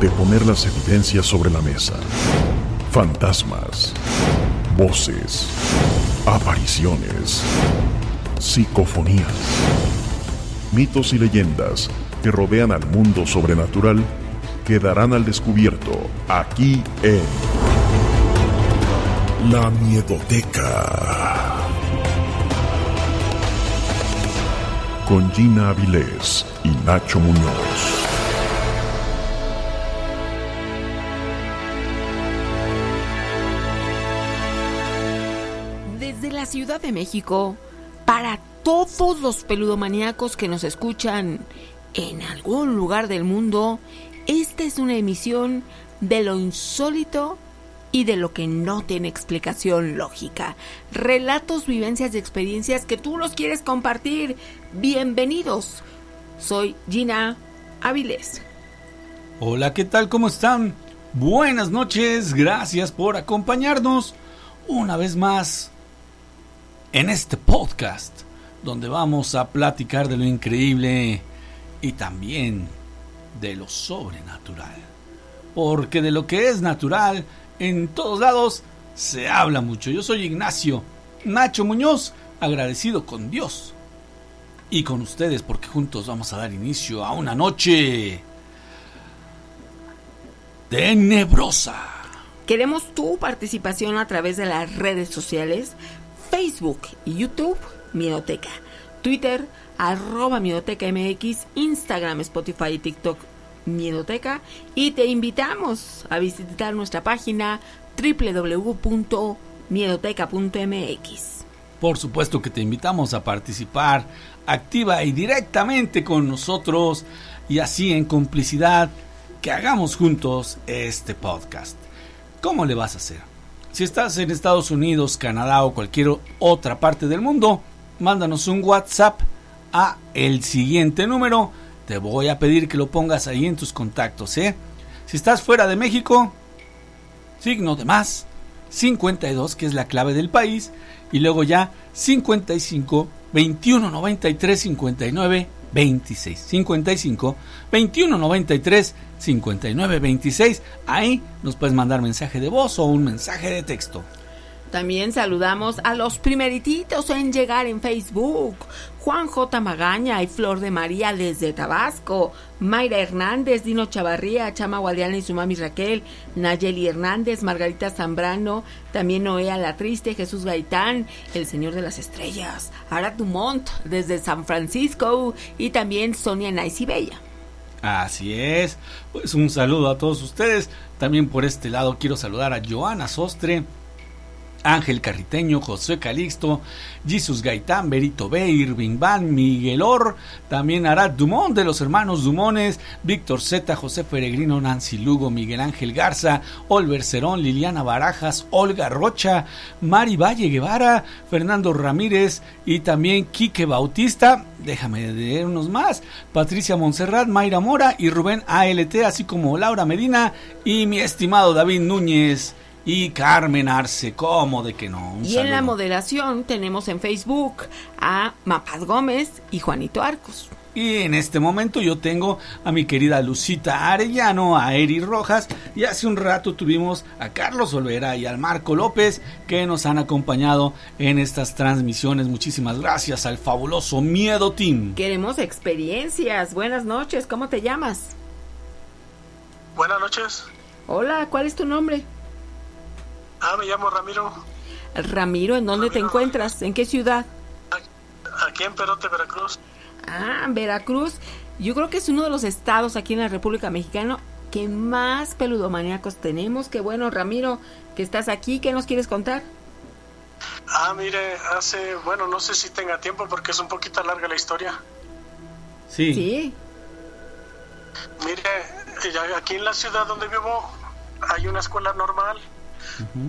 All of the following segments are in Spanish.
de poner las evidencias sobre la mesa. Fantasmas, voces, apariciones, psicofonías, mitos y leyendas que rodean al mundo sobrenatural quedarán al descubierto aquí en La Miedoteca. Con Gina Avilés y Nacho Muñoz. Ciudad de México, para todos los peludomaníacos que nos escuchan en algún lugar del mundo, esta es una emisión de lo insólito y de lo que no tiene explicación lógica. Relatos, vivencias y experiencias que tú los quieres compartir. Bienvenidos. Soy Gina Avilés. Hola, ¿qué tal? ¿Cómo están? Buenas noches, gracias por acompañarnos una vez más en este podcast donde vamos a platicar de lo increíble y también de lo sobrenatural. Porque de lo que es natural en todos lados se habla mucho. Yo soy Ignacio Nacho Muñoz, agradecido con Dios y con ustedes porque juntos vamos a dar inicio a una noche tenebrosa. Queremos tu participación a través de las redes sociales, Facebook y YouTube, Miedoteca, Twitter, arroba Miedoteca MX, Instagram, Spotify y TikTok, Miedoteca. Y te invitamos a visitar nuestra página www.miedoteca.mx. Por supuesto que te invitamos a participar activa y directamente con nosotros y así en complicidad que hagamos juntos este podcast. ¿Cómo le vas a hacer? Si estás en Estados Unidos, Canadá o cualquier otra parte del mundo, mándanos un WhatsApp a el siguiente número. Te voy a pedir que lo pongas ahí en tus contactos, ¿eh? Si estás fuera de México, signo de más, 52, que es la clave del país, y luego ya 55 21 93 59 26 55 21 93 59 26 ahí nos puedes mandar mensaje de voz o un mensaje de texto También saludamos a los primerititos en llegar en Facebook. Juan J. Magaña y Flor de María desde Tabasco. Mayra Hernández, Dino Chavarría, Chama Guadiana y su mami Raquel. Nayeli Hernández, Margarita Zambrano. También Noé La Triste, Jesús Gaitán, El Señor de las Estrellas. Ara Dumont desde San Francisco. Y también Sonia Nice y Bella. Así es. Pues un saludo a todos ustedes. También por este lado quiero saludar a Joana Sostre, Ángel Carriteño, José Calixto, Jesus Gaitán, Berito B, Irving Van, Miguel Or, también Arad Dumont de los hermanos Dumones, Víctor Z, José Peregrino, Nancy Lugo, Miguel Ángel Garza, Olver Cerón, Liliana Barajas, Olga Rocha, Mari Valle Guevara, Fernando Ramírez y también Quique Bautista, déjame leer unos más, Patricia Monserrat, Mayra Mora y Rubén ALT, así como Laura Medina y mi estimado David Núñez y Carmen Arce, ¿cómo de que no? Un Y en la moderación tenemos en Facebook a Mapaz Gómez y Juanito Arcos. Y en este momento yo tengo a mi querida Lucita Arellano, a Eri Rojas y hace un rato tuvimos a Carlos Olvera y al Marco López que nos han acompañado en estas transmisiones. Muchísimas gracias al fabuloso Miedo Team. Queremos experiencias. Buenas noches, ¿cómo te llamas? Buenas noches. Hola, ¿cuál es tu nombre? Ah, me llamo Ramiro. Ramiro, ¿en dónde te encuentras? ¿En qué ciudad? Aquí en Perote, Veracruz. Ah, Veracruz. Yo creo que es uno de los estados aquí en la República Mexicana que más peludomaníacos tenemos. Qué bueno, Ramiro, que estás aquí. ¿Qué nos quieres contar? Ah, mire, hace, bueno, no sé si tenga tiempo porque es un poquito larga la historia. Sí. Sí. Mire, aquí en la ciudad donde vivo hay una escuela normal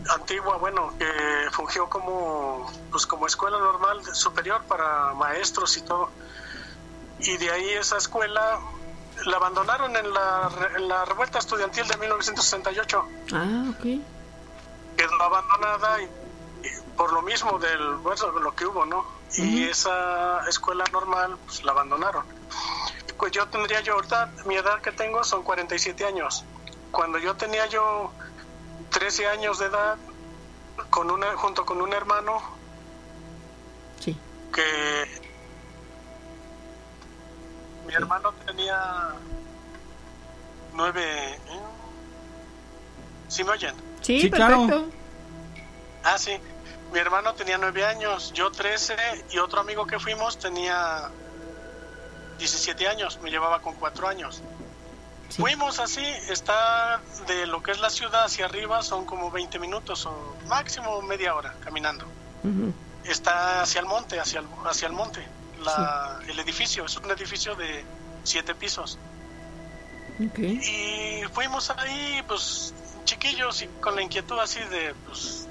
antigua, bueno, que fungió como, pues como escuela normal superior para maestros y todo. Y de ahí esa escuela la abandonaron en la, en la revuelta estudiantil de 1968. Ah, ok. Quedó abandonada y, por lo mismo del, bueno, lo que hubo, ¿no? Y esa escuela normal, pues la abandonaron. Pues yo tendría yo ahorita, mi edad que tengo son 47 años. Cuando yo tenía yo 13 años de edad, con una, junto con un hermano, Sí. que mi hermano tenía nueve... ¿eh? ¿Sí me oyen? Sí, Sí, claro. perfecto. Ah, sí. Mi hermano tenía nueve años, yo 13 y otro amigo que fuimos tenía 17 años, me llevaba con cuatro años. Sí. Fuimos así, está de lo que es la ciudad hacia arriba, son como 20 minutos o máximo media hora caminando. Está hacia el monte, hacia el, hacia el monte. La, El edificio es un edificio de siete pisos. Y fuimos ahí, pues chiquillos y con la inquietud así de, pues,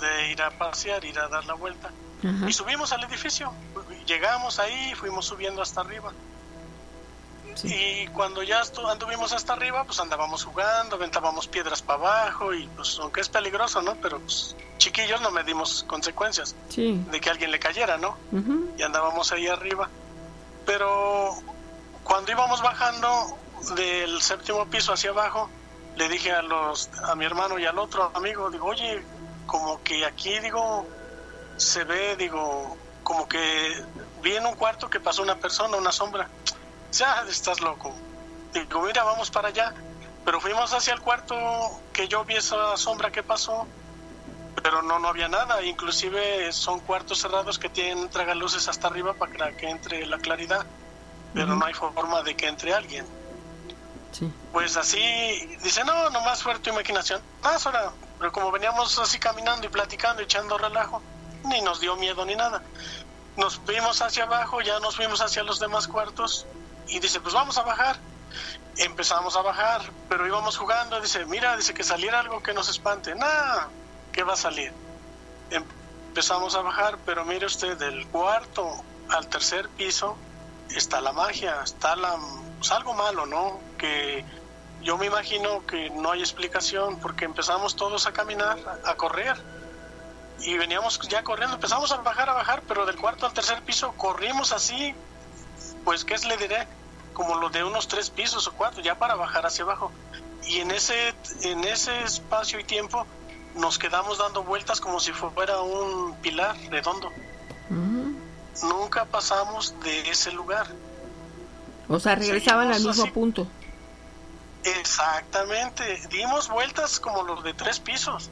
de ir a pasear, ir a dar la vuelta. Y subimos al edificio. Llegamos ahí, fuimos subiendo hasta arriba. Sí. Y cuando ya anduvimos hasta arriba, pues andábamos jugando, aventábamos piedras para abajo y pues aunque es peligroso, ¿no? Pero pues chiquillos no medimos consecuencias Sí. de que alguien le cayera, ¿no? Y andábamos ahí arriba. Pero cuando íbamos bajando del séptimo piso hacia abajo, le dije a los a mi hermano y al otro amigo, digo, "Oye, como que aquí digo se ve, digo, como que vi en un cuarto que pasó una persona, una sombra." Ya, estás loco. Digo, mira, vamos para allá. Pero fuimos hacia el cuarto que yo vi esa sombra que pasó, pero no, no había nada. Inclusive son cuartos cerrados que tienen tragaluces hasta arriba para que entre la claridad, pero no hay forma de que entre alguien. Sí. Pues así, dice, no, nomás fue tu imaginación. Más ahora, pero como veníamos así caminando y platicando, echando relajo, ni nos dio miedo ni nada. Nos fuimos hacia abajo, ya nos fuimos hacia los demás cuartos y dice, pues vamos a bajar. Empezamos a bajar, pero íbamos jugando, dice, mira, dice que saliera algo que nos espante. Nada, ¿qué va a salir? Empezamos a bajar, pero mire usted, del cuarto al tercer piso está la magia, está la, pues, algo malo, ¿no? Que yo me imagino que no hay explicación porque empezamos todos a caminar, a correr y veníamos ya corriendo, empezamos a bajar, a bajar, pero del cuarto al tercer piso corrimos así, pues qué le diré, como lo de unos tres pisos o cuatro, ya para bajar hacia abajo. Y en ese, en ese espacio y tiempo nos quedamos dando vueltas como si fuera un pilar redondo. Nunca pasamos de ese lugar. O sea, regresaban al mismo así. punto. Exactamente, dimos vueltas como los de tres pisos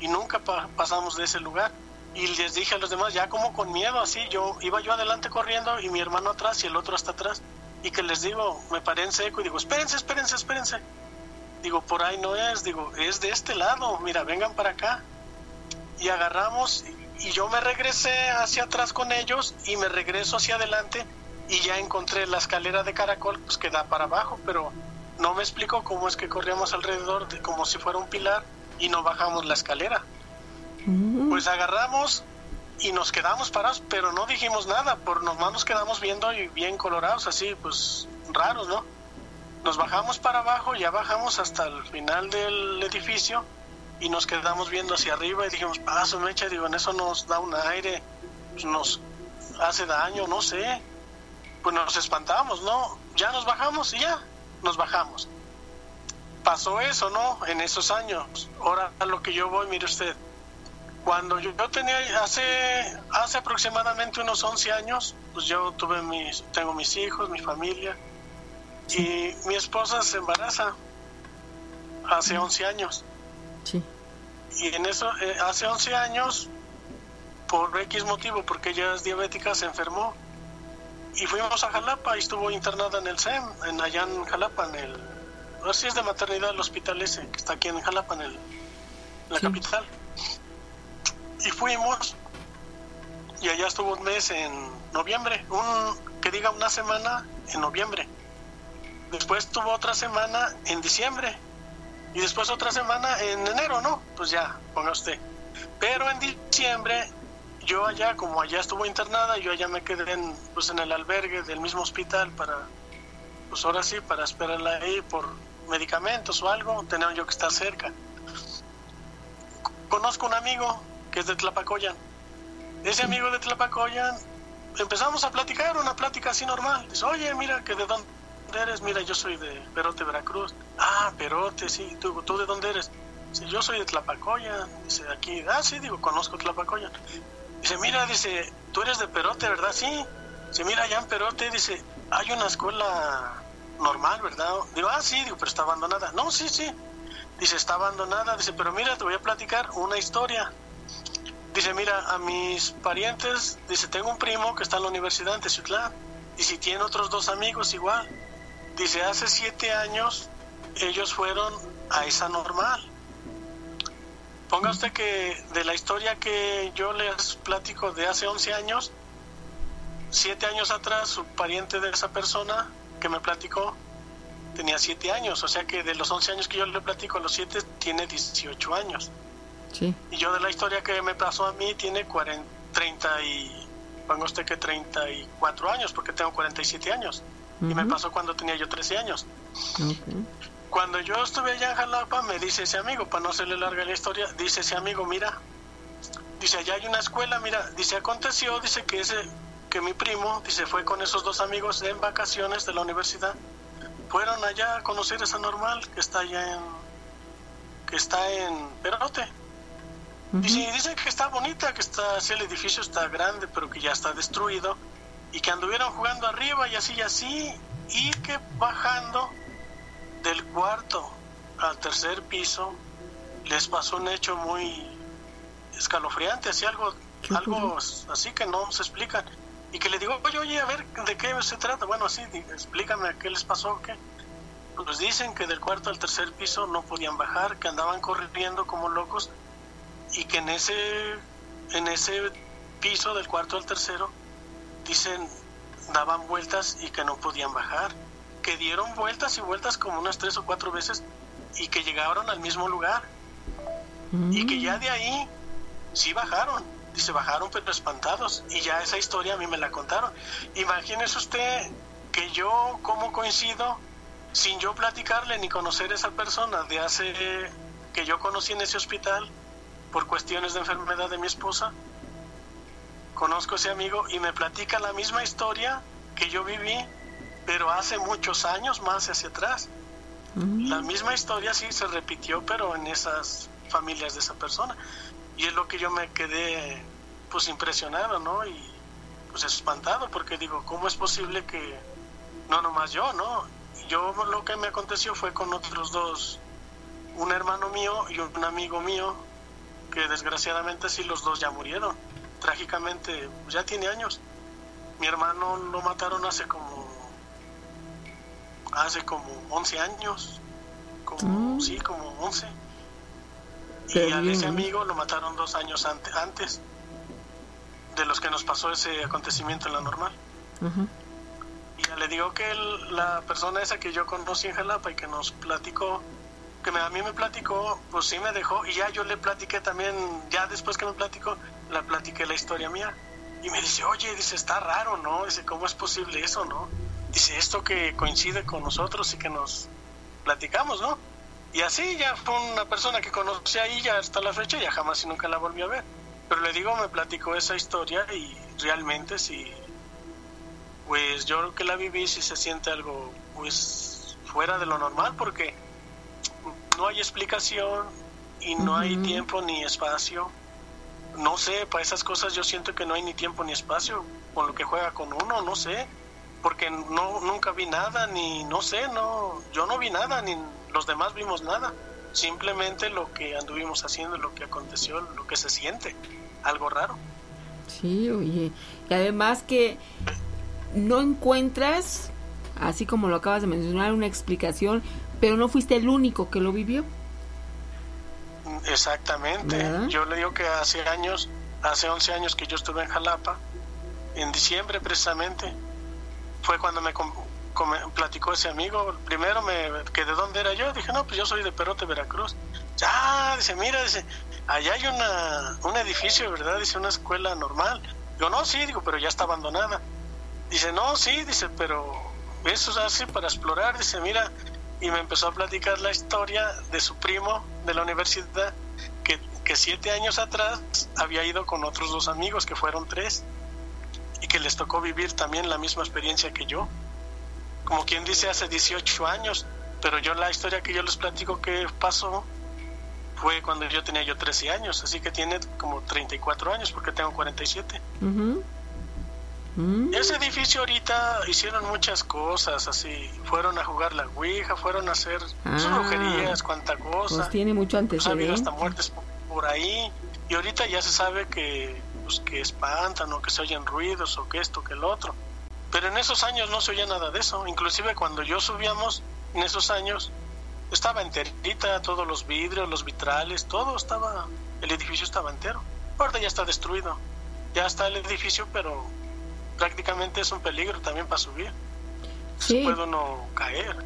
y nunca pa- pasamos de ese lugar. Y les dije a los demás, ya como con miedo, así, yo iba yo adelante corriendo y mi hermano atrás y el otro hasta atrás. Y que les digo, me paré en seco y digo, espérense, espérense, espérense. Digo, por ahí no es, digo, es de este lado, mira, vengan para acá. Y agarramos y yo me regresé hacia atrás con ellos y me regreso hacia adelante y ya encontré la escalera de caracol pues que da para abajo, pero no me explico cómo es que corríamos alrededor de como si fuera un pilar y no bajamos la escalera. Pues agarramos y nos quedamos parados, pero no dijimos nada, por nomás nos quedamos viendo y bien colorados, así pues raros, ¿no? Nos bajamos para abajo, ya bajamos hasta el final del edificio y nos quedamos viendo hacia arriba y dijimos, paso mecha, digo, en eso nos da un aire, pues, nos hace daño, no sé. pues nos espantamos, ¿no? Ya nos bajamos y ya, nos bajamos. Pasó eso, ¿no? En esos años. Ahora a lo que yo voy, mire usted, cuando yo, tenía, hace, hace aproximadamente unos 11 años, pues yo tuve mis, tengo mis hijos, mi familia, y mi esposa se embaraza hace 11 años. Sí. Y en eso, eh, hace 11 años, por X motivo, porque ella es diabética, se enfermó. Y fuimos a Jalapa y estuvo internada en el SEM, en allá en Jalapa, en el... Así es de maternidad el hospital ese, que está aquí en Jalapa, en el, la capital y fuimos y allá estuvo un mes en noviembre, un que diga una semana en noviembre. Después tuvo otra semana en diciembre y después otra semana en enero, ¿no? Pues ya, ponga usted. Pero en diciembre yo allá, como allá estuvo internada, yo allá me quedé en, pues en el albergue del mismo hospital para, pues ahora sí, para esperarla ahí por medicamentos o algo, tenía yo que estar cerca. Conozco un amigo que es de Tlapacoyan. Ese amigo de Tlapacoyan, empezamos a platicar, una plática así normal. Dice, oye, mira, que de dónde eres, mira, yo soy de Perote, Veracruz. Ah, Perote, sí, ¿tú, tú de dónde eres? Dice, yo soy de Tlapacoyan. Dice, aquí, ah, sí, digo, conozco Tlapacoyan. Dice, mira, dice, tú eres de Perote, ¿verdad? Sí. Dice, mira, allá en Perote, dice, hay una escuela normal, ¿verdad? Digo, ah, sí, digo, pero está abandonada. No, sí, sí. Dice, está abandonada. Dice, pero mira, te voy a platicar una historia. Dice, mira, a mis parientes, dice, tengo un primo que está en la universidad en Teciutlán, y si tiene otros dos amigos igual. Dice, hace siete años ellos fueron a esa normal. Ponga usted que de la historia que yo les platico de hace 11 años, siete años atrás, su pariente de esa persona que me platicó tenía siete años, o sea que de los 11 años que yo le platico, los siete tiene 18 años. Y yo de la historia que me pasó a mí tiene 40, 30 y, pongo usted que 34 años, porque tengo 47 años. Y me pasó cuando tenía yo 13 años. Cuando yo estuve allá en Jalapa, me dice ese amigo, para no hacerle larga la historia, dice ese amigo, mira, dice, allá hay una escuela, mira, dice, aconteció, dice que ese, que mi primo, dice, fue con esos dos amigos en vacaciones de la universidad, fueron allá a conocer esa normal que está allá en, que está en Perote. Y dice que está bonita, que está, el edificio está grande, pero que ya está destruido, y que anduvieron jugando arriba y así y así, y que bajando del cuarto al tercer piso les pasó un hecho muy escalofriante, así algo, algo así que no se explican. Y que le digo, oye, oye, a ver, ¿de qué se trata? Bueno, así, explícame qué les pasó, qué. Pues dicen que del cuarto al tercer piso no podían bajar, que andaban corriendo como locos y que en ese, en ese piso del cuarto al tercero, dicen, daban vueltas y que no podían bajar, que dieron vueltas y vueltas como unas tres o cuatro veces y que llegaron al mismo lugar. Y que ya de ahí sí bajaron, dice, bajaron pero espantados. Y ya esa historia a mí me la contaron. Imagínese usted que yo, como coincido, sin yo platicarle ni conocer a esa persona de hace que yo conocí en ese hospital, por cuestiones de enfermedad de mi esposa. Conozco a ese amigo y me platica la misma historia que yo viví, pero hace muchos años más hacia atrás. Mm. La misma historia sí se repitió, pero en esas familias de esa persona. Y es lo que yo me quedé pues impresionado, ¿no? Y pues espantado, porque digo, ¿cómo es posible que no nomás yo, ¿no? Yo lo que me aconteció fue con otros dos, un hermano mío y un amigo mío que desgraciadamente sí los dos ya murieron. Trágicamente, ya tiene años. Mi hermano lo mataron hace como hace como 11 años, como mm. sí, como 11. y a ese amigo lo mataron dos años antes de los que nos pasó ese acontecimiento en la normal. Y ya le digo que la persona esa que yo conocí en Jalapa y que nos platicó que a mí me platicó, pues sí me dejó, y ya yo le platiqué también, ya después que me platicó, la platiqué la historia mía. Y me dice, oye, dice, está raro, ¿no? Dice, ¿cómo es posible eso, no? Dice, esto que coincide con nosotros y que nos platicamos, ¿no? Y así ya fue una persona que conocí ahí ya hasta la fecha, ya jamás y nunca la volví a ver. Pero le digo, me platicó esa historia y realmente sí, pues yo creo que la viví si se siente algo pues fuera de lo normal porque no hay explicación y no hay tiempo ni espacio. No sé, para esas cosas yo siento que no hay ni tiempo ni espacio con lo que juega con uno, no sé, porque no nunca vi nada ni no sé, no yo no vi nada ni los demás vimos nada. Simplemente lo que anduvimos haciendo, lo que aconteció, lo que se siente, algo raro. Sí, oye, y además que no encuentras, así como lo acabas de mencionar, una explicación, pero no fuiste el único que lo vivió. Exactamente. Yo le digo que hace años, hace 11 años que yo estuve en Jalapa, en diciembre precisamente, fue cuando me platicó ese amigo. Primero me que de dónde era yo, dije, no, pues yo soy de Perote, Veracruz. Ya, dice, mira, dice, allá hay una, un edificio, ¿verdad? Dice, una escuela normal. Yo, no, sí, digo, pero ya está abandonada. Dice, no, sí, dice, pero eso es así para explorar. Dice, mira, y me empezó a platicar la historia de su primo de la universidad, que, que siete años atrás había ido con otros dos amigos, que fueron tres, y que les tocó vivir también la misma experiencia que yo. Como quien dice, hace 18 años, pero yo la historia que yo les platico que pasó fue cuando yo tenía yo 13 años, así que tiene como 34 años porque tengo 47. Mm. Ese edificio ahorita hicieron muchas cosas, así, fueron a jugar la Ouija, fueron a hacer ah, brujerías, cuanta cosa. Pues tiene mucho antecedente. ha habido hasta muertes por ahí, y ahorita ya se sabe que, pues, que espantan o que se oyen ruidos o que esto, que el otro. Pero en esos años no se oía nada de eso, inclusive cuando yo subíamos, en esos años, estaba enterita, todos los vidrios, los vitrales, todo estaba, el edificio estaba entero. Ahora ya está destruido, ya está el edificio, pero prácticamente es un peligro también para subir. Sí. Puede uno caer.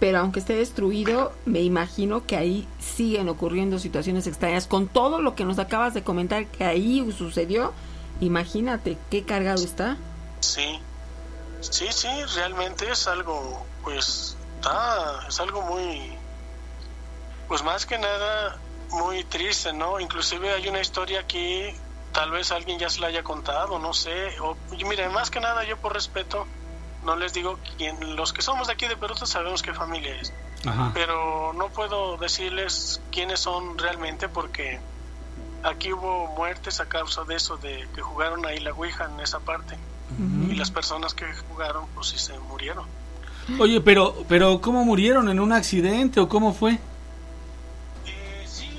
Pero aunque esté destruido, me imagino que ahí siguen ocurriendo situaciones extrañas. Con todo lo que nos acabas de comentar que ahí sucedió, imagínate qué cargado está. Sí, sí, sí, realmente es algo, pues, está, es algo muy, pues más que nada, muy triste, ¿no? Inclusive hay una historia aquí tal vez alguien ya se la haya contado, no sé. O, mire, más que nada yo por respeto no les digo quién, los que somos de aquí de Perú sabemos qué familia es. Pero no puedo decirles quiénes son realmente porque aquí hubo muertes a causa de eso, de que jugaron ahí la Ouija en esa parte. Y las personas que jugaron, pues sí se murieron. Oye, pero, pero ¿cómo murieron? ¿En un accidente o cómo fue? Eh, sí,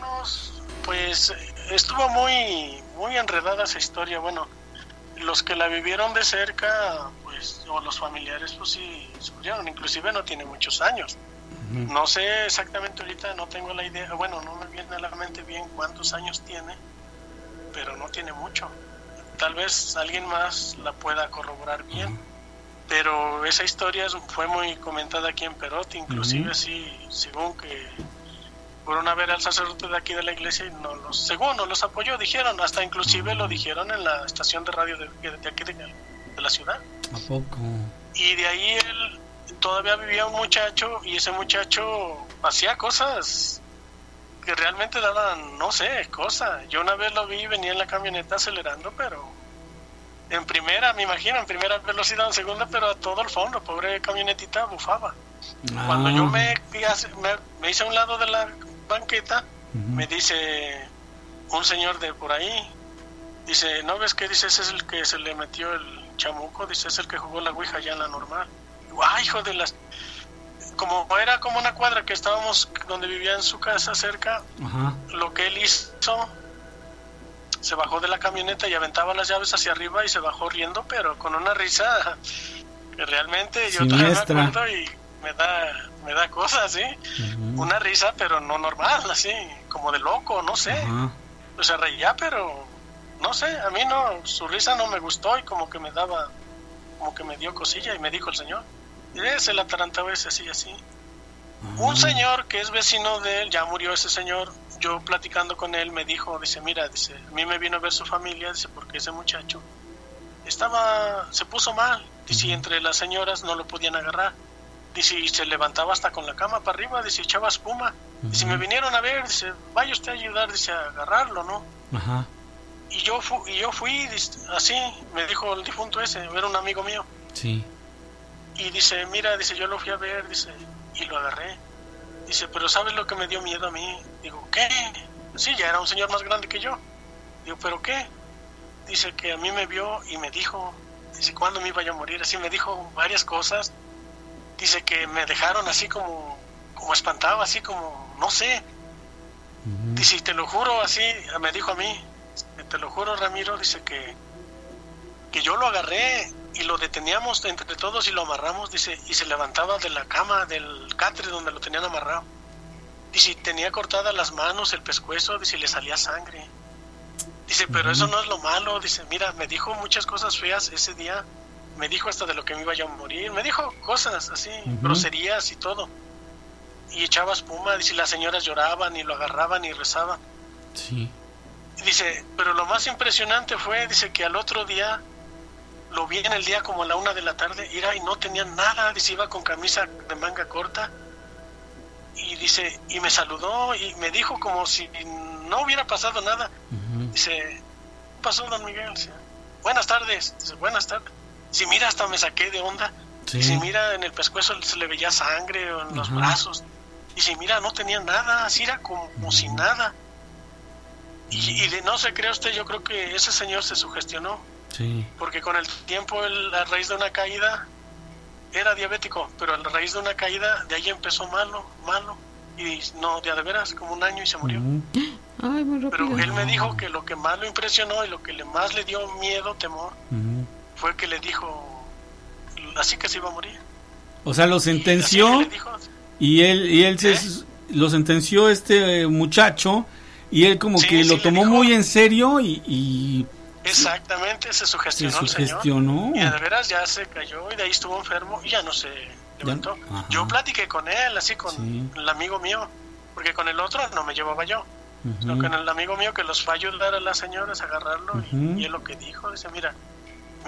unos, pues estuvo muy, muy enredada esa historia. Bueno, los que la vivieron de cerca, pues, o los familiares, pues sí, murieron. Inclusive no tiene muchos años. No sé exactamente ahorita, no tengo la idea. Bueno, no me viene a la mente bien cuántos años tiene, pero no tiene mucho. Tal vez alguien más la pueda corroborar bien. Pero esa historia fue muy comentada aquí en Perote, inclusive sí, según que fueron a ver al sacerdote de aquí de la iglesia y no los, según no los apoyó, dijeron, hasta inclusive lo dijeron en la estación de radio de, aquí de, la ciudad. ¿A poco? Y de ahí él todavía vivía un muchacho y ese muchacho hacía cosas que realmente daban, no sé, cosas. Yo una vez lo vi, venía en la camioneta acelerando, pero en primera, me imagino, en primera velocidad, en segunda, pero a todo el fondo, pobre camionetita bufaba. Cuando yo ah. me, me, me, hice a un lado de la banqueta, me dice un señor de por ahí, dice, ¿no ves que dice ese es el que se le metió el chamuco? Dice, es el que jugó la Ouija ya en la normal. ¡Ay, hijo de las... Como era como una cuadra que estábamos donde vivía en su casa cerca, lo que él hizo, se bajó de la camioneta y aventaba las llaves hacia arriba y se bajó riendo, pero con una risa que realmente yo todavía me acuerdo y me da me da cosas, ¿sí? Una risa, pero no normal, así, como de loco, no sé. O sea, reía, pero no sé, a mí no, su risa no me gustó y como que me daba, como que me dio cosilla y me dijo el señor, ese la atarantaba ese así, así. Un señor que es vecino de él, ya murió ese señor, yo platicando con él me dijo, dice, mira, dice, a mí me vino a ver su familia, dice, porque ese muchacho estaba, se puso mal, dice, entre las señoras no lo podían agarrar Dice, y se levantaba hasta con la cama para arriba, dice, echaba espuma. Dice, me vinieron a ver, dice, vaya usted a ayudar, dice, a agarrarlo, ¿no? Ajá. Y yo, fu- y yo fui así, me dijo el difunto ese, era un amigo mío. Sí. Y dice, mira, dice, yo lo fui a ver, dice, y lo agarré. Dice, pero ¿sabes lo que me dio miedo a mí? Digo, ¿qué? Sí, ya era un señor más grande que yo. Digo, ¿pero qué? Dice que a mí me vio y me dijo, dice, ¿cuándo me iba yo a morir? Así me dijo varias cosas. Dice que me dejaron así como, como espantado, así como, no sé. Dice, y te lo juro, así, me dijo a mí, te lo juro, Ramiro, dice que, que yo lo agarré y lo deteníamos entre todos y lo amarramos, dice, y se levantaba de la cama, del catre donde lo tenían amarrado. Dice, tenía cortadas las manos, el pescuezo, dice, y le salía sangre. Dice, pero eso no es lo malo, dice, mira, me dijo muchas cosas feas ese día, me dijo hasta de lo que me iba yo a morir, me dijo cosas así, groserías y todo. Y echaba espuma, dice, las señoras lloraban y lo agarraban y rezaban. Sí. Y Dice, pero lo más impresionante fue, dice que al otro día lo vi en el día como a la una de la tarde, ira y no tenía nada, dice, iba con camisa de manga corta y dice, y me saludó y me dijo como si no hubiera pasado nada. Dice, ¿qué pasó, don Miguel? Dice, buenas tardes, dice, buenas tardes. Dice, mira, hasta me saqué de onda. Sí. Dice, mira, en el pescuezo se le veía sangre o en los brazos. Dice, mira, no tenía nada, así era como, como sin nada. Y, y de no se cree usted, yo creo que ese señor se sugestionó, Sí. porque con el tiempo, él, a raíz de una caída, era diabético, pero a raíz de una caída, de ahí empezó malo, malo, y no, de a de veras, como un año y se murió. Ujú. Ay, muy rápido. Pero él me dijo que lo que más lo impresionó y lo que le más le dio miedo, temor, Ujú. Fue que le dijo así que se iba a morir. O sea, lo sentenció dijo, y él y él se ¿Eh? lo sentenció este eh, muchacho y él como Sí, que sí, lo tomó dijo. muy en serio y, y exactamente, se se sugestionó el señor. sugestionó. Y de veras ya se cayó y de ahí estuvo enfermo y ya no se levantó. Yo platiqué con él, así con Sí. el amigo mío, porque con el otro no me llevaba yo. Ujú. Sino con el amigo mío que los fue a ayudar a las señoras a agarrarlo y- y, él lo que dijo, dice, mira,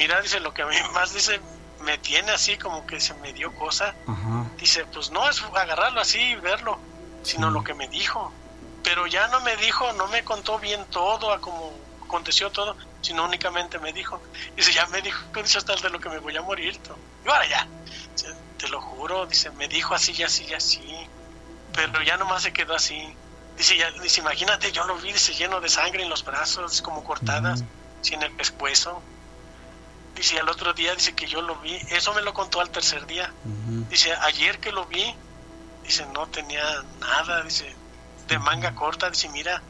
mira, dice, lo que a mí más dice, me tiene así como que se me dio cosa. Ajá. Dice, pues no es agarrarlo así y verlo, sino Sí. lo que me dijo. Pero ya no me dijo, no me contó bien todo, a cómo aconteció todo, sino únicamente me dijo. Dice, ya me dijo, dice hasta de lo que me voy a morir. tú". Y ahora ya, dice, te lo juro, dice, me dijo así y así y así. Pero ya nomás se quedó así. Dice, ya, dice, imagínate, yo lo vi, dice, lleno de sangre en los brazos, como cortadas, sin el pescuezo. Dice, al otro día, dice que yo lo vi. Eso me lo contó al tercer día. Dice, ayer que lo vi, dice, no tenía nada, dice, de manga corta, dice, mira,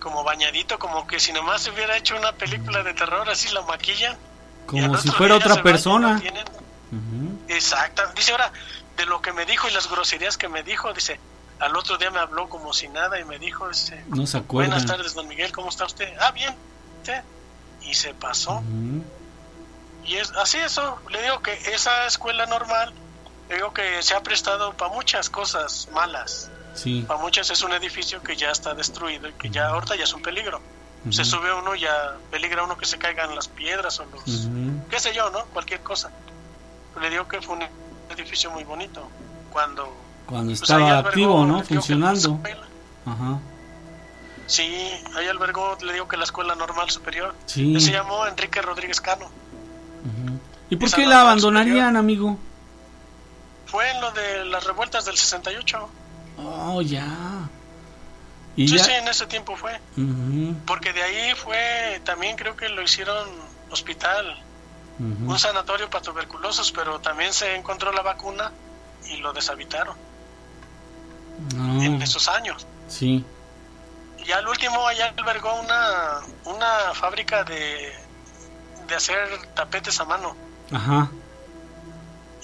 como bañadito, como que si nomás se hubiera hecho una película de terror, así la maquillan. Como si fuera otra persona. Exacto. Dice ahora, de lo que me dijo y las groserías que me dijo, dice, al otro día me habló como si nada y me dijo, dice, No se acuerda. buenas tardes, don Miguel, ¿cómo está usted? Ah, bien. ¿sí?". Y se pasó. Y es así eso, le digo que esa escuela normal, le digo que se ha prestado para muchas cosas malas. Sí. Para muchas es un edificio que ya está destruido y que ya ahorita ya es un peligro. Se sube uno ya peligra uno que se caigan las piedras o los Ujú. qué sé yo, ¿no? Cualquier cosa. Le digo que fue un edificio muy bonito cuando Cuando pues, estaba albergó, activo, le ¿no? Funcionando. Ajá. Sí, ahí albergó, le digo que la escuela normal superior. Sí. Se llamó Enrique Rodríguez Cano. ¿Y por qué la abandonarían, superior. amigo? Fue en lo de las revueltas del 68. Oh, ya. Y Sí, ya. sí, en ese tiempo fue. Porque de ahí fue, también creo que lo hicieron hospital, un sanatorio para tuberculosos, pero también se encontró la vacuna y lo deshabitaron en esos años. sí. Y al último allá albergó una, una fábrica de, de hacer tapetes a mano. Ajá.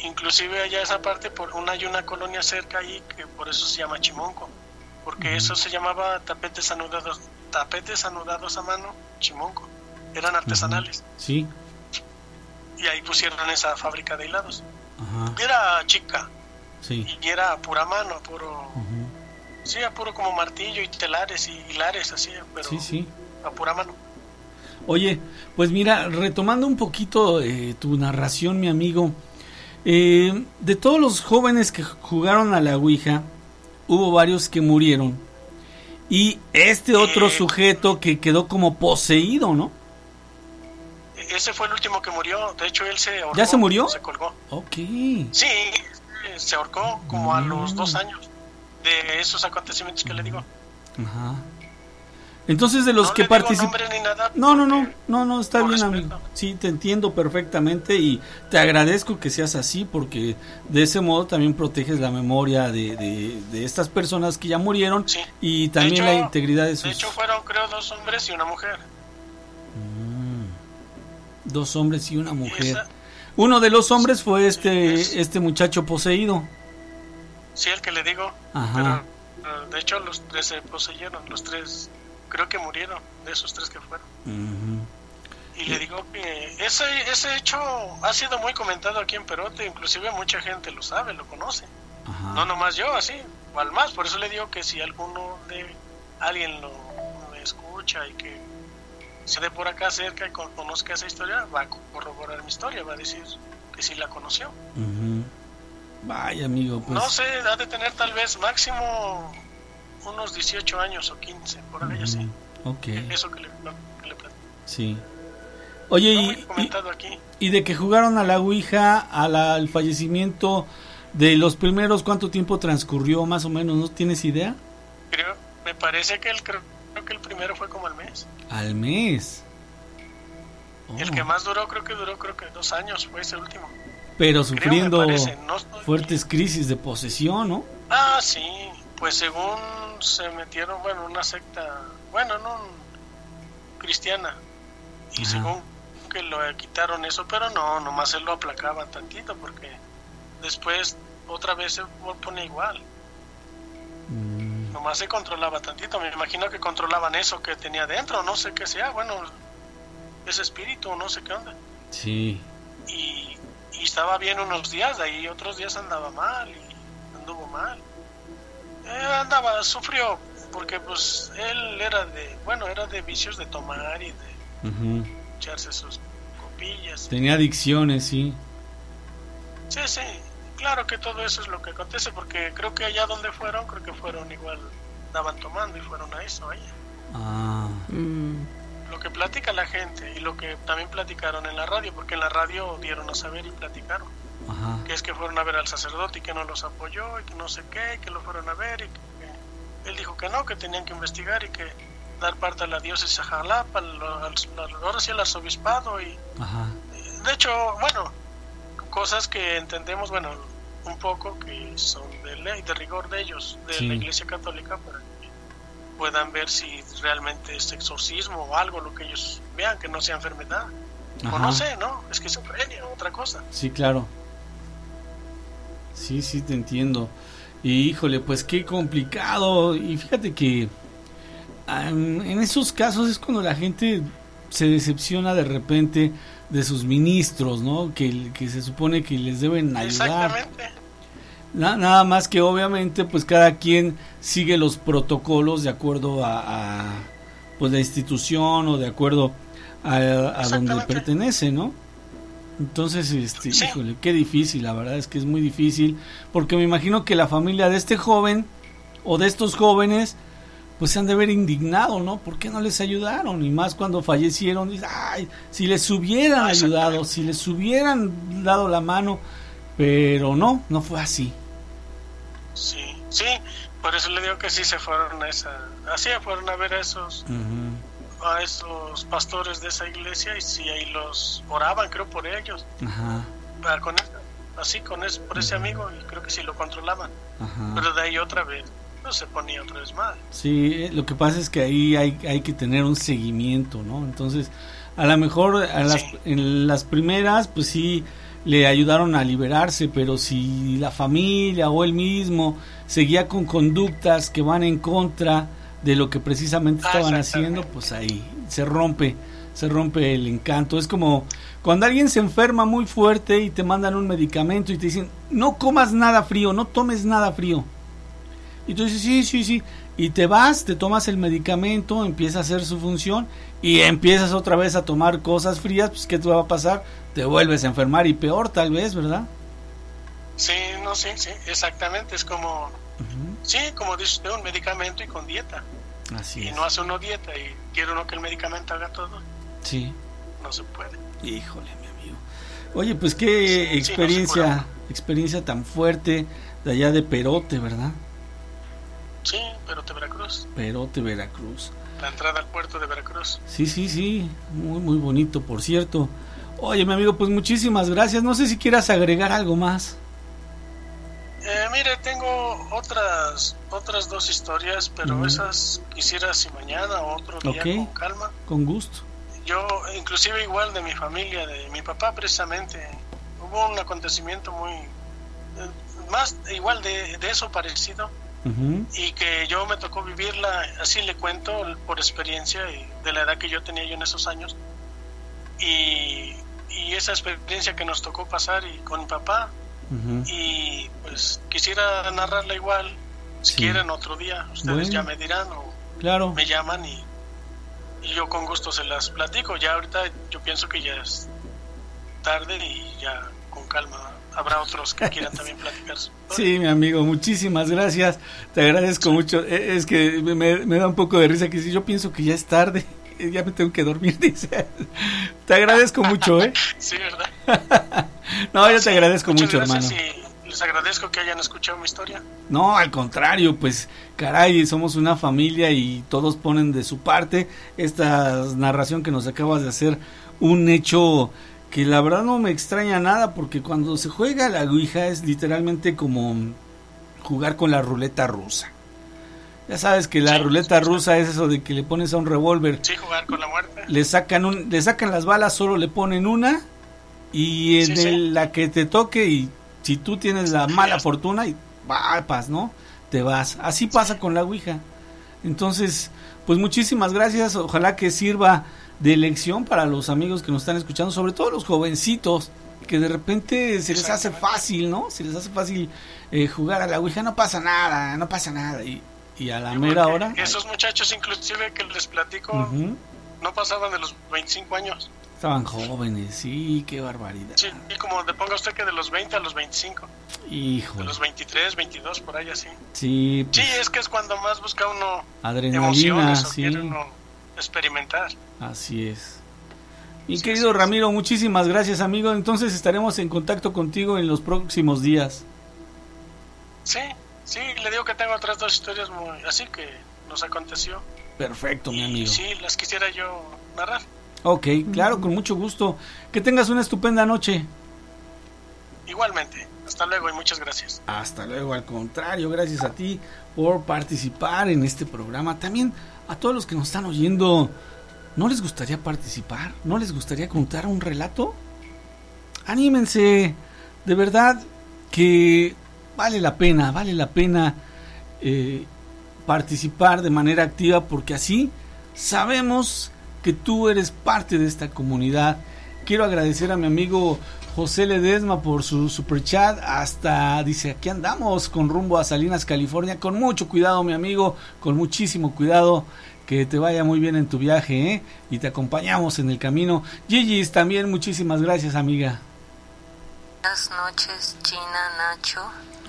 Inclusive allá esa parte, por una hay una colonia cerca ahí que por eso se llama Chimonco, porque eso se llamaba tapetes anudados, tapetes anudados a mano, Chimonco. Eran artesanales. Sí. Y ahí pusieron esa fábrica de hilados. Ajá. Era chica Sí. y era a pura mano, a puro, sí, a puro como martillo y telares y hilares así, pero Sí, sí. a pura mano. Oye, pues mira, retomando un poquito eh, tu narración, mi amigo, eh, de todos los jóvenes que jugaron a la Ouija, hubo varios que murieron Y este otro Eh, sujeto que quedó como poseído, ¿no? Ese fue el último que murió. De hecho, él se ahorcó. ¿Ya se murió? Se colgó. Ok. Sí, se ahorcó como a los Mm. dos años de esos acontecimientos que le digo. Ajá. Entonces de los no que participan... No, no, no, no, no, está bien, respeto. amigo. Sí, te entiendo perfectamente y te agradezco que seas así porque de ese modo también proteges la memoria de, de, de estas personas que ya murieron Sí. y también hecho- la integridad de sus... De hecho, fueron, creo, dos hombres y una mujer. Dos hombres y una mujer. Uno de los hombres fue este, Es- este muchacho poseído. Sí, el que le digo. Ajá. Pero, de hecho, los tres se poseyeron. Los tres, creo que murieron de esos tres que fueron. Y le digo que ese, ese hecho ha sido muy comentado aquí en Perote. Inclusive mucha gente lo sabe, lo conoce. No nomás yo, así, o al más. Por eso le digo que si alguno de alguien lo, lo escucha y que se dé por acá cerca y con- conozca esa historia, va a corroborar mi historia, va a decir que sí la conoció. Vaya, amigo, pues... No sé, ha de tener tal vez máximo unos 18 años o 15, por ahí así. Ok, Eso que le, lo que le sí. Oye, y, y, comentado aquí. y de que jugaron a la Ouija, a la- al fallecimiento de los primeros, ¿cuánto tiempo transcurrió más o menos? ¿No tienes idea? Creo, me parece que el, creo, creo que el primero fue como al mes. Al mes. El Oh, que más duró, creo que duró creo que dos años, fue ese último. Pero sufriendo no fuertes crisis de posesión, ¿no? Ah, sí, pues según se metieron, bueno, una secta, bueno, no cristiana, y Ajá. según que lo quitaron eso, pero no, nomás se lo aplacaban tantito, porque después otra vez se pone igual, Mm, nomás se controlaba tantito, me imagino que controlaban eso que tenía dentro, no sé qué sea, bueno, ese espíritu, no sé qué onda, sí. y, y estaba bien unos días, de ahí otros días andaba mal, y anduvo mal. Sufrió, porque pues él era de, bueno, era de vicios de tomar y de echarse sus copillas. Tenía adicciones, sí. Sí, sí, claro que todo eso es lo que acontece, porque creo que allá donde fueron, creo que fueron igual, estaban tomando y fueron a eso, allá. Ah, Mm, Lo que platica la gente y lo que también platicaron en la radio, porque en la radio dieron a saber y platicaron. ajá. que es que fueron a ver al sacerdote y que no los apoyó y que no sé qué, y que lo fueron a ver y que él dijo que no, que tenían que investigar y que dar parte a la diócesis de Jalapa, al, al- al- ahora sí al arzobispado y Ajá. de hecho, bueno, cosas que entendemos, bueno, un poco que son de ley, de rigor de ellos, de Sí. la Iglesia Católica, para que puedan ver si realmente es exorcismo o algo, lo que ellos vean, que no sea enfermedad. Ajá. O no sé, ¿no? Esquizofrenia, otra cosa. Sí, claro. Sí, sí, te entiendo. Y híjole, pues qué complicado. Y fíjate que en esos casos es cuando la gente se decepciona de repente de sus ministros, ¿no? Que, que se supone que les deben ayudar. Exactamente. Na- nada más que obviamente pues cada quien sigue los protocolos de acuerdo a, a, pues la institución o de acuerdo a, a donde pertenece, ¿no? Entonces, este, Sí. híjole, qué difícil, la verdad es que es muy difícil, porque me imagino que la familia de este joven o de estos jóvenes pues se han de ver indignado, ¿no? ¿Por qué no les ayudaron? Y más cuando fallecieron, ay, si les hubieran ayudado, si les hubieran dado la mano, pero no, no fue así. Sí, sí, por eso le digo que sí se fueron a esa, así fueron a ver a esos, Ujú, a esos pastores de esa iglesia y sí ahí los oraban, creo por ellos, Ajá, ah, con así con ese, por ese amigo y creo que sí lo controlaban, ajá. pero de ahí otra vez, no se ponía otra vez mal. Sí, eh, lo que pasa es que ahí hay, hay que tener un seguimiento, ¿no? Entonces, a lo mejor a las, Sí. en las primeras, pues sí, le ayudaron a liberarse, pero si la familia o él mismo seguía con conductas que van en contra de lo que precisamente Ah, estaban haciendo, pues ahí se rompe, se rompe el encanto. Es como cuando alguien se enferma muy fuerte y te mandan un medicamento y te dicen, no comas nada frío, no tomes nada frío. Y tú dices, sí, sí, sí. Y te vas, te tomas el medicamento, empieza a hacer su función y empiezas otra vez a tomar cosas frías, pues ¿qué te va a pasar? Te vuelves a enfermar y peor tal vez, ¿verdad? Sí, no, sí, sí, exactamente, es como, sí, como dice usted, un medicamento y con dieta. Así y es. no hace uno dieta y quiere uno que el medicamento haga todo, Sí. no se puede. Híjole, mi amigo. Oye, pues qué Sí, experiencia, no experiencia tan fuerte de allá de Perote, ¿verdad? Sí, pero de Veracruz, Perote, Veracruz. la entrada al puerto de Veracruz. Sí, sí, sí, muy, muy bonito, por cierto. Oye, mi amigo, pues muchísimas gracias. No sé si quieras agregar algo más. Eh, mire, tengo otras otras dos historias, pero esas quisiera si mañana o otro día con calma. Con gusto. Yo, inclusive igual de mi familia, de mi papá precisamente, hubo un acontecimiento muy, eh, más igual de, de eso parecido, y que yo me tocó vivirla, así le cuento por experiencia y de la edad que yo tenía yo en esos años, y, y esa experiencia que nos tocó pasar y con mi papá, y pues quisiera narrarla igual, si Sí. quieren otro día, ustedes Bueno. ya me dirán o Claro. me llaman y, y yo con gusto se las platico. Ya ahorita yo pienso que ya es tarde y ya con calma habrá otros que quieran también platicar. Sí, mi amigo, muchísimas gracias. Te agradezco mucho. E- Es que me, me da un poco de risa que si yo pienso que ya es tarde, ya me tengo que dormir, dice. Te agradezco mucho, ¿eh? Sí, ¿verdad? No, yo Sí, te agradezco mucho, hermano. y les agradezco que hayan escuchado mi historia. No, al contrario, pues caray, somos una familia y todos ponen de su parte. Esta narración que nos acabas de hacer, un hecho que la verdad no me extraña nada porque cuando se juega la Ouija es literalmente como jugar con la ruleta rusa. Ya sabes que la Sí, ruleta rusa es eso de que le pones a un revólver, Sí, jugar con la muerte. le sacan un, le sacan las balas, solo le ponen una y en Sí, el- la que te toque y si tú tienes la mala fortuna y vas, ¿no? Te vas. Así pasa con la Ouija. Entonces, pues muchísimas gracias. Ojalá que sirva de lección para los amigos que nos están escuchando, sobre todo los jovencitos, que de repente se les hace fácil, ¿no? Se les hace fácil eh, jugar a la Ouija, no pasa nada, no pasa nada. Y, y a la Sí, mera hora... Esos muchachos inclusive que les platico Ujú, no pasaban de los 25 años. Estaban jóvenes, sí, qué barbaridad. Sí, y como le ponga usted que de los 20 a los 25, de Híjole. los 23, 22, por ahí así. Sí, Sí, pues, es que es cuando más busca uno adrenalina, emociones o sí, quiere uno experimentar. así es. Mi Sí, querido. Ramiro, muchísimas gracias, amigo. Entonces estaremos en contacto contigo en los próximos días. Sí, sí, le digo que tengo otras dos historias muy así que nos aconteció. Perfecto, mi Y amigo. sí, las quisiera yo narrar. Ok, claro, con mucho gusto. Que tengas una estupenda noche. Igualmente. Hasta luego y muchas gracias. Hasta luego, al contrario, gracias a ti por participar en este programa. También a todos los que nos están oyendo, ¿no les gustaría participar? ¿No les gustaría contar un relato? Anímense, de verdad que vale la pena, vale la pena eh, participar de manera activa porque así sabemos que tú eres parte de esta comunidad. Quiero agradecer a mi amigo José Ledesma por su super chat. Hasta dice: aquí andamos con rumbo a Salinas, California. Con mucho cuidado, mi amigo, con muchísimo cuidado. Que te vaya muy bien en tu viaje, ¿eh? Y te acompañamos en el camino. Gigi's también, muchísimas gracias, amiga. Buenas noches, Gina, Nacho,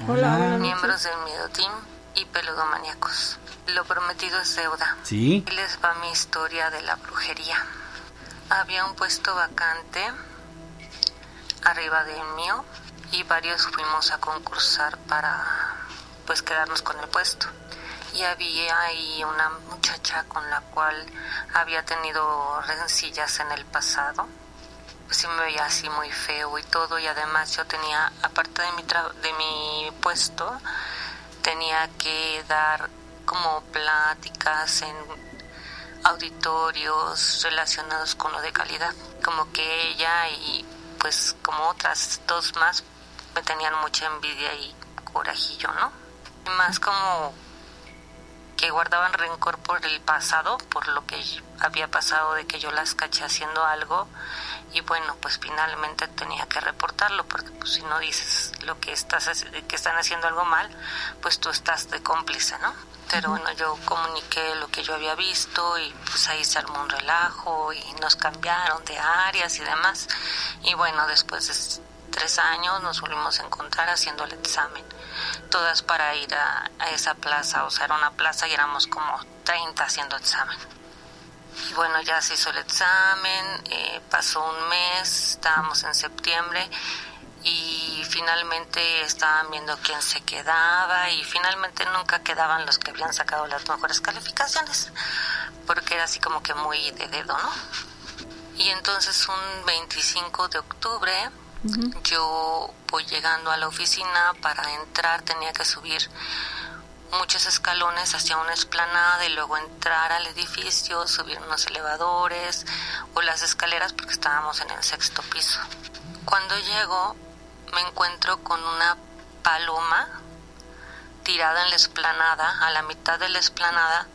Hola, noches. miembros del Miedo Team y peludomaníacos. Lo prometido es deuda. Sí, les va mi historia de la brujería. Había un puesto vacante arriba del mío y varios fuimos a concursar para pues quedarnos con el puesto. Y había ahí una muchacha con la cual había tenido rencillas en el pasado. Sí me veía así muy feo y todo y además yo tenía, aparte de mi, tra- de mi puesto, tenía que dar como pláticas en auditorios relacionados con lo de calidad. Como que ella y pues como otras dos más me tenían mucha envidia y corajillo, ¿no? Más como que guardaban rencor por el pasado, por lo que había pasado de que yo las caché haciendo algo y bueno, pues finalmente tenía que reportarlo porque pues si no dices lo que estás que están haciendo algo mal, pues tú estás de cómplice, ¿no? Pero bueno, yo comuniqué lo que yo había visto y pues ahí se armó un relajo y nos cambiaron de áreas y demás. Y bueno, después de tres años nos volvimos a encontrar haciendo el examen. Todas para ir a, a esa plaza, o sea, era una plaza y éramos como 30 haciendo examen. Y bueno, ya se hizo el examen, eh, pasó un mes, estábamos en septiembre y finalmente estaban viendo quién se quedaba y finalmente nunca quedaban los que habían sacado las mejores calificaciones, porque era así como que muy de dedo, ¿no? Y entonces un 25 de octubre yo voy llegando a la oficina, para entrar tenía que subir muchos escalones hacia una esplanada y luego entrar al edificio, subir unos elevadores o las escaleras porque estábamos en el sexto piso. Cuando llego me encuentro con una paloma tirada en la esplanada, a la mitad de la esplanada,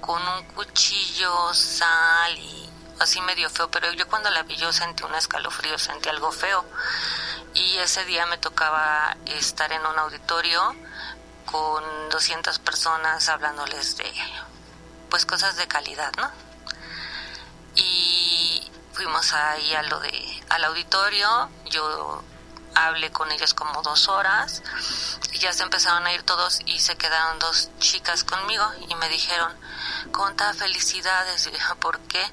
con un cuchillo, sal y así medio feo, pero yo cuando la vi yo sentí un escalofrío, sentí algo feo. Y ese día me tocaba estar en un auditorio con 200 personas hablándoles de pues cosas de calidad, ¿no? Y fuimos ahí a lo de al auditorio, yo hablé con ellos como dos horas y ya se empezaron a ir todos y se quedaron dos chicas conmigo y me dijeron, Conta, felicidades. Y dije, ¿por qué?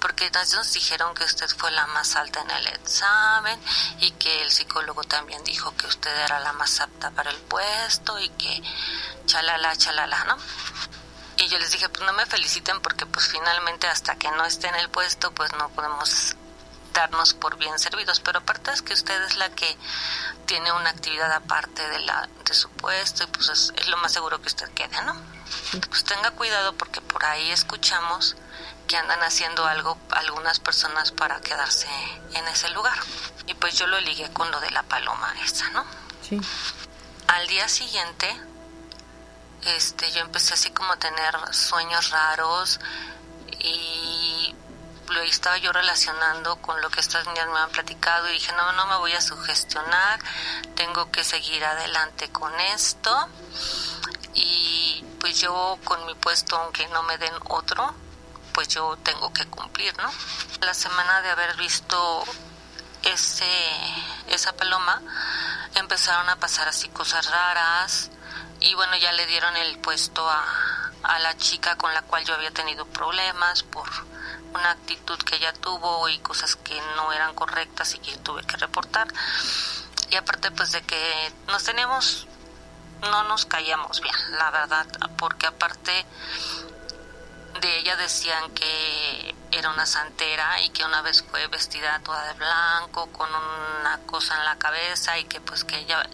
Porque nos dijeron que usted fue la más alta en el examen y que el psicólogo también dijo que usted era la más apta para el puesto y que chalala, chalala, ¿no? Y yo les dije, pues no me feliciten porque pues finalmente hasta que no esté en el puesto pues no podemos darnos por bien servidos, pero aparte es que usted es la que tiene una actividad aparte de la de su puesto y pues es, es lo más seguro que usted quede, ¿no? Pues tenga cuidado porque por ahí escuchamos que andan haciendo algo algunas personas para quedarse en ese lugar. Y pues yo lo ligué con lo de la paloma esa, ¿no? Sí. Al día siguiente, este, yo empecé así como a tener sueños raros y lo estaba yo relacionando con lo que estas niñas me han platicado y dije, no, no me voy a sugestionar, tengo que seguir adelante con esto y pues yo con mi puesto, aunque no me den otro, pues yo tengo que cumplir, ¿no? La semana de haber visto ese, esa paloma, empezaron a pasar así cosas raras y bueno, ya le dieron el puesto a, a la chica con la cual yo había tenido problemas por una actitud que ella tuvo y cosas que no eran correctas y que tuve que reportar. Y aparte pues de que nos teníamos, no nos caíamos bien, la verdad, porque aparte de ella decían que era una santera y que una vez fue vestida toda de blanco con una cosa en la cabeza y que pues que ella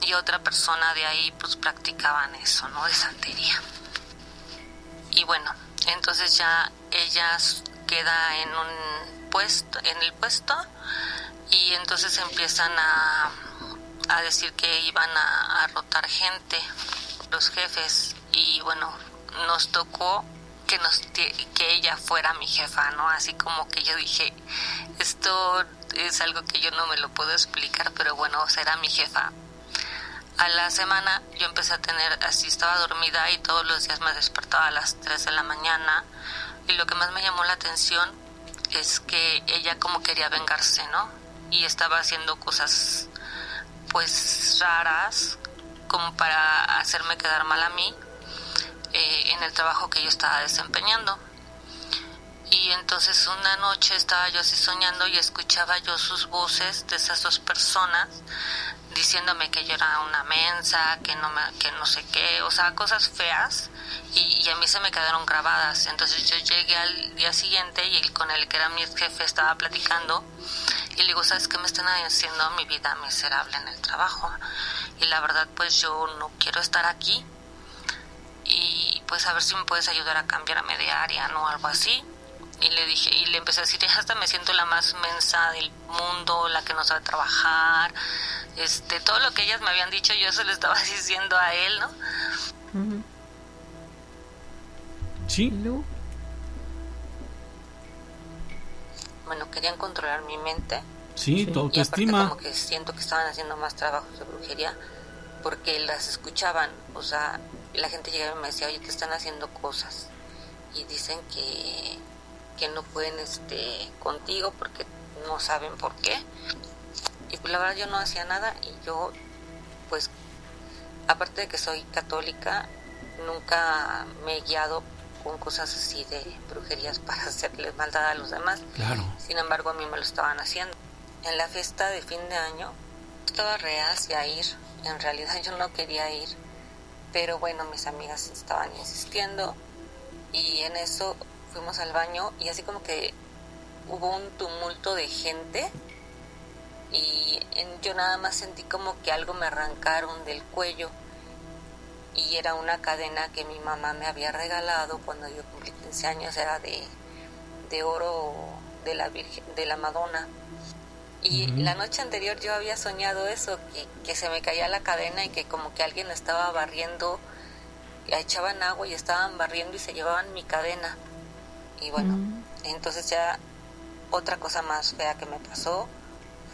y otra persona de ahí pues practicaban eso, ¿no? De santería. Y bueno, entonces ya ella queda en un puesto, en el puesto y entonces empiezan a, a decir que iban a, rotar gente, los jefes y bueno, nos tocó que nos que ella fuera mi jefa, ¿no? Así como que yo dije, esto es algo que yo no me lo puedo explicar, pero bueno, será mi jefa. A la semana yo empecé a tener, así estaba dormida y todos los días me despertaba a las 3 de la mañana y lo que más me llamó la atención es que ella como quería vengarse, ¿no? Y estaba haciendo cosas pues raras como para hacerme quedar mal a mí eh, en el trabajo que yo estaba desempeñando. Y entonces una noche estaba yo así soñando y escuchaba yo sus voces de esas dos personas diciéndome que yo era una mensa, que no, me, que no sé qué, o sea, cosas feas y, a mí se me quedaron grabadas. Entonces yo llegué al día siguiente y con el que era mi jefe estaba platicando y le digo, ¿sabes qué me están haciendo mi vida miserable en el trabajo? Y la verdad pues yo no quiero estar aquí y pues a ver si me puedes ayudar a cambiarme de área, ¿no? Algo así. Y le dije, y le empecé a decir, hasta me siento la más mensa del mundo, la que no sabe trabajar, este, todo lo que ellas me habían dicho, yo se lo estaba diciendo a él, ¿no? Sí. Bueno, querían controlar mi mente. Sí, tu Y aparte autoestima. como que siento que estaban haciendo más trabajos de brujería porque las escuchaban, o sea, la gente llegaba y me decía, oye, te están haciendo cosas y dicen que, que no pueden este contigo porque no saben por qué. Y pues la verdad yo no hacía nada y yo, pues, aparte de que soy católica, nunca me he guiado con cosas así de brujerías para hacerle maldad a los demás. Claro. Sin embargo, a mí me lo estaban haciendo. En la fiesta de fin de año estaba reacia a ir. En realidad yo no quería ir. Pero bueno, mis amigas estaban insistiendo. Y en eso fuimos al baño y así como que hubo un tumulto de gente. Y en- yo nada más sentí como que algo me arrancaron del cuello y era una cadena que mi mamá me había regalado cuando yo cumplí 15 años, era de, de oro de la Virgen, de la Madonna. Y la noche anterior yo había soñado eso, que, que se me caía la cadena y que como que alguien estaba barriendo, echaban agua y estaban barriendo y se llevaban mi cadena. Y bueno, entonces ya otra cosa más fea que me pasó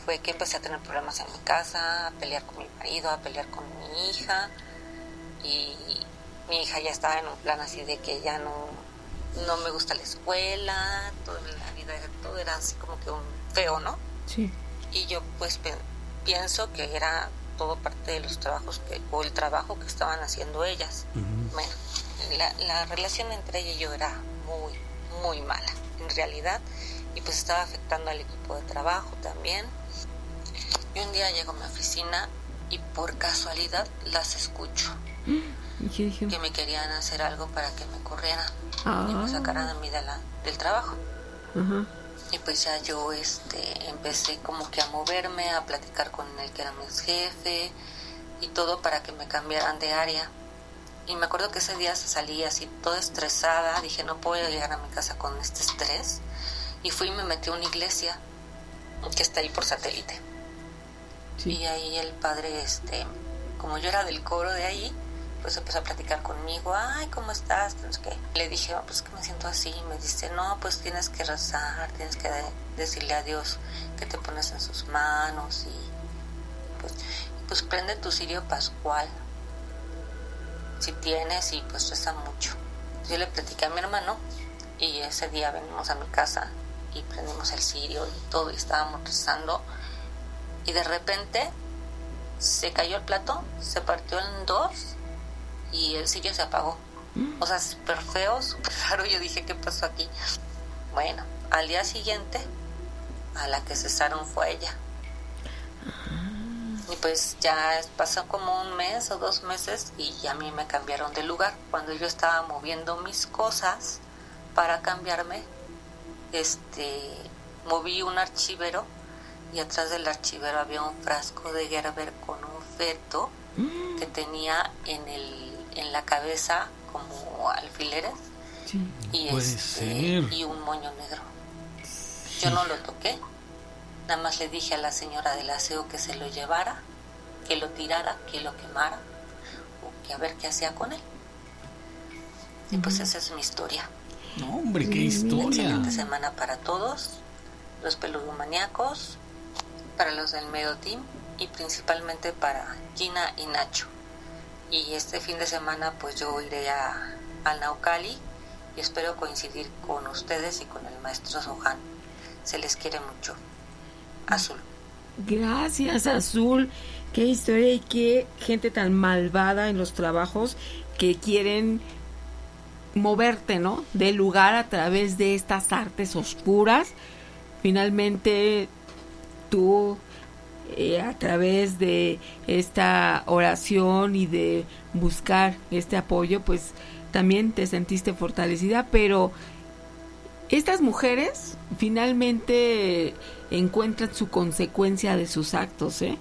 fue que empecé a tener problemas en mi casa, a pelear con mi marido, a pelear con mi hija y mi hija ya estaba en un plan así de que ya no no me gusta la escuela, toda la vida todo era así como que un feo, ¿no? Sí. Y yo pues pienso que era todo parte de los trabajos que, o el trabajo que estaban haciendo ellas. Bueno, la, la relación entre ella y yo era muy, muy mala, en realidad, y pues estaba afectando al equipo de trabajo también. Y un día llego a mi oficina y por casualidad las escucho, que me querían hacer algo para que me corrieran y Ah. me sacaran a mí de la, del trabajo. Y pues ya yo este, empecé como que a moverme, a platicar con el que era mi jefe y todo para que me cambiaran de área. Y me acuerdo que ese día salí así toda estresada, dije no puedo llegar a mi casa con este estrés. Y fui y me metí a una iglesia que está ahí por satélite. Sí. Y ahí el padre, este, como yo era del coro de ahí, pues empezó a platicar conmigo, ay, ¿cómo estás? Sé qué. Le dije, "Oh, pues que me siento así. Y me dice, no, pues tienes que rezar, tienes que de- decirle a Dios que te pones en sus manos y pues, pues prende tu cirio pascual. Si tienes y pues reza mucho. Yo le platiqué a mi hermano y ese día venimos a mi casa y prendimos el cirio y todo y estábamos rezando y de repente se cayó el plato, se partió en dos y el sillo se apagó. O sea, súper feo, súper raro. Yo dije, ¿qué pasó aquí? Bueno, al día siguiente, a la que cesaron fue ella. Y pues ya pasó como un mes o dos meses y ya a mí me cambiaron de lugar. Cuando yo estaba moviendo mis cosas para cambiarme, este, moví un archivero y atrás del archivero había un frasco de Gerber con un feto que tenía en el en la cabeza como alfileres Sí. y este, y un moño negro. Yo no lo toqué, nada más le dije a la señora del aseo que se lo llevara, que lo tirara, que lo quemara, o que a ver qué hacía con él. Y pues esa es mi historia. No, hombre, qué historia. Excelente semana para todos, los peludomaníacos, para los del medio team y principalmente para Gina y Nacho. Y este fin de semana pues yo iré a, al Naucali y espero coincidir con ustedes y con el maestro Sohan. Se les quiere mucho. Azul. Gracias, Azul. Qué historia y qué gente tan malvada en los trabajos que quieren moverte, ¿no? Del lugar a través de estas artes oscuras. Finalmente, tú, eh, a través de esta oración y de buscar este apoyo, pues también te sentiste fortalecida, pero estas mujeres finalmente encuentran su consecuencia de sus actos, ¿eh?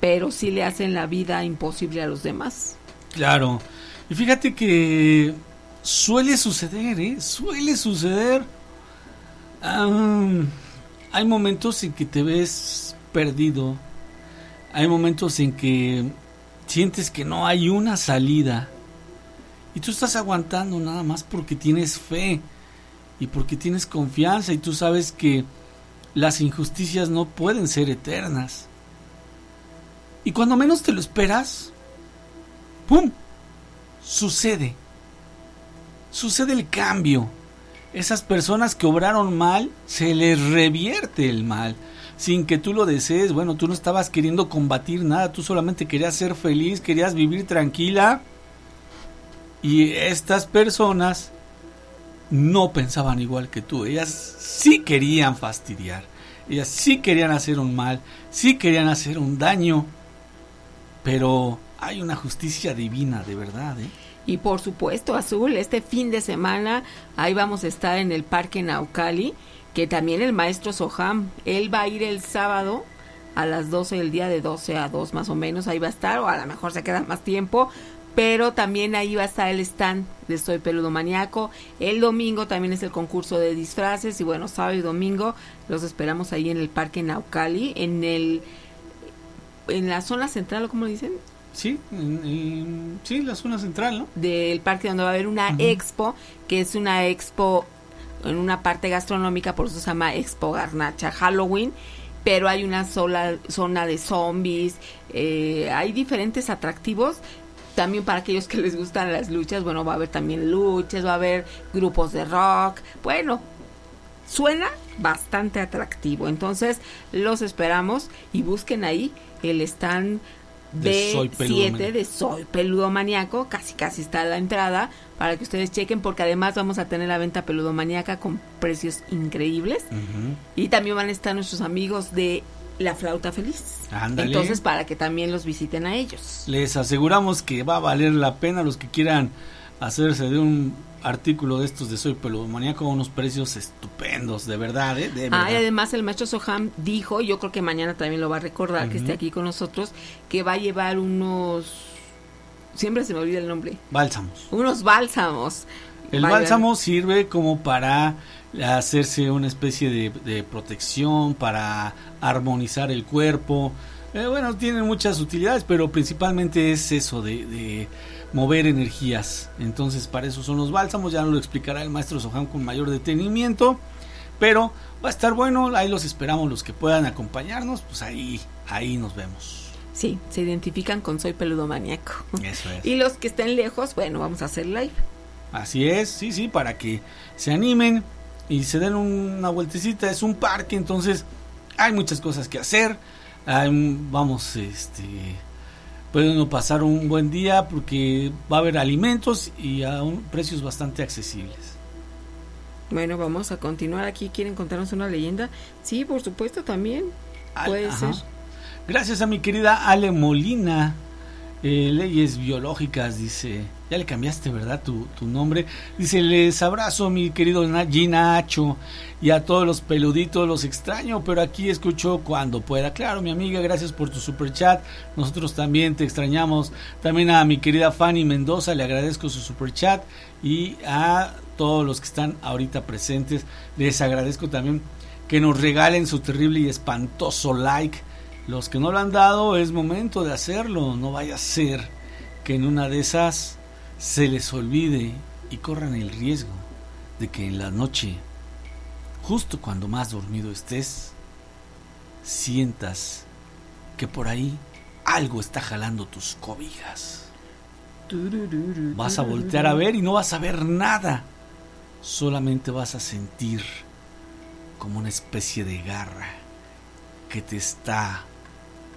Pero sí le hacen la vida imposible a los demás. Claro. Y fíjate que suele suceder, ¿eh? Suele suceder. Ah, hay momentos en que te ves perdido. Hay momentos en que sientes que no hay una salida. Y tú estás aguantando nada más porque tienes fe y porque tienes confianza y tú sabes que las injusticias no pueden ser eternas. Y cuando menos te lo esperas, ¡pum! Sucede. Sucede el cambio. Esas personas que obraron mal, se les revierte el mal. Sin que tú lo desees, bueno, tú no estabas queriendo combatir nada, tú solamente querías ser feliz, querías vivir tranquila. Y estas personas no pensaban igual que tú. Ellas sí querían fastidiar. Ellas sí querían hacer un mal. Sí querían hacer un daño. Pero hay una justicia divina, de verdad. ¿eh? Y por supuesto, Azul, este fin de semana ahí vamos a estar en el Parque Naucali, que también el maestro Soham, él va a ir el sábado a las 12 del día de 12 a 2 más o menos, ahí va a estar, o a lo mejor se queda más tiempo, pero también ahí va a estar el stand de Soy Peludo Maníaco. El domingo también es el concurso de disfraces y bueno, sábado y domingo los esperamos ahí en el Parque Naucali, en el en la zona central, ¿o cómo dicen? Sí, en, sí, la zona central, ¿no? Del parque donde va a haber una expo, que es una expo en una parte gastronómica, por eso se llama Expo Garnacha Halloween, pero hay una sola zona de zombies, eh, hay diferentes atractivos. También para aquellos que les gustan las luchas, bueno, va a haber también luchas, va a haber grupos de rock. Bueno, suena bastante atractivo. Entonces, los esperamos y busquen ahí el stand De Soy Peludo B7 Maníaco. de Soy Peludo Maníaco, casi casi está a la entrada para que ustedes chequen porque además vamos a tener la venta Peludo Maníaca con precios increíbles y también van a estar nuestros amigos de La Flauta Feliz. Ándale. Entonces para que también los visiten a ellos. Les aseguramos que va a valer la pena los que quieran hacerse de un artículo de estos de Soy Peludo Maníaco a unos precios estupendos, de verdad, ¿eh? De Ah, verdad. y además el maestro Soham dijo, yo creo que mañana también lo va a recordar, que esté aquí con nosotros, que va a llevar unos, siempre se me olvida el nombre, Bálsamos. unos bálsamos. El bálsamo sirve como para hacerse una especie de, de protección, para armonizar el cuerpo. Eh, bueno, tiene muchas utilidades, pero principalmente es eso de, de mover energías. Entonces, para eso son los bálsamos. Ya lo explicará el maestro Sohan con mayor detenimiento. Pero va a estar bueno. Ahí los esperamos, los que puedan acompañarnos. Pues ahí, ahí nos vemos. Sí, se identifican con Soy Peludo Maníaco. Eso es. Y los que estén lejos, bueno, vamos a hacer live. Así es, sí, sí, para que se animen y se den una vueltecita. Es un parque, entonces hay muchas cosas que hacer. Hay vamos, este, puede uno pasar un buen día porque va a haber alimentos y a un- precios bastante accesibles. Bueno, vamos a continuar aquí. ¿Quieren contarnos una leyenda? Sí, por supuesto, también. Puede ajá. ser. Gracias a mi querida Ale Molina. Eh, leyes biológicas, dice. Ya le cambiaste, ¿verdad? Tu, tu nombre. Dice, les abrazo, mi querido Na- Ginacho. Y a todos los peluditos los extraño, pero aquí escucho cuando pueda. Claro, mi amiga, gracias por tu super chat. Nosotros también te extrañamos. También a mi querida Fanny Mendoza, le agradezco su super chat. Y a todos los que están ahorita presentes, les agradezco también que nos regalen su terrible y espantoso like. Los que no lo han dado, es momento de hacerlo. No vaya a ser que en una de esas se les olvide y corran el riesgo de que en la noche, justo cuando más dormido estés, sientas que por ahí algo está jalando tus cobijas. Vas a voltear a ver y no vas a ver nada. Solamente vas a sentir como una especie de garra que te está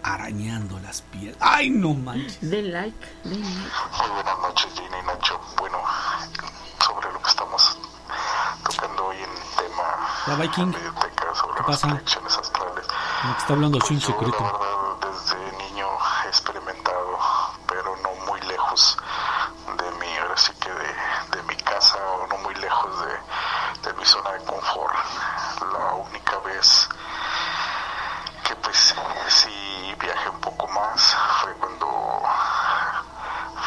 arañando las piernas. ¡Ay, no manches! Den like, den like. Muy buenas noches, Gina y Nacho. Bueno, sobre lo que estamos tocando hoy en tema La Viking, sobre ¿Qué las pasa? como que está hablando Pues un yo, secreto. la verdad, desde niño he experimentado, pero no muy lejos de mi, ahora sí que de, de mi casa o no muy lejos de, de mi zona de confort. La única vez que pues sí viajé un poco más fue cuando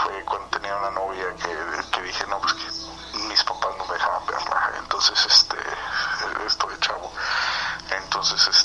fue cuando tenía una novia que, que dije no pues que mis papás no me dejaban verla entonces este esto de chavo. Entonces este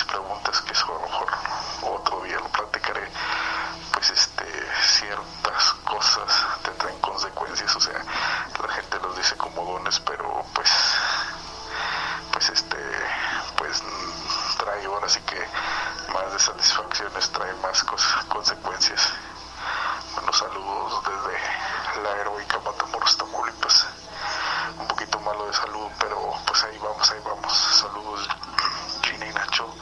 mis preguntas que eso a lo mejor otro día lo platicaré pues este ciertas cosas te traen consecuencias o sea la gente los dice como dones pero pues pues este pues mm, trae ahora sí que más de satisfacciones trae más cosas, consecuencias buenos saludos desde la heroica Matamoros Tamaulipas un poquito malo de salud pero pues ahí vamos ahí vamos saludos Gina y Nacho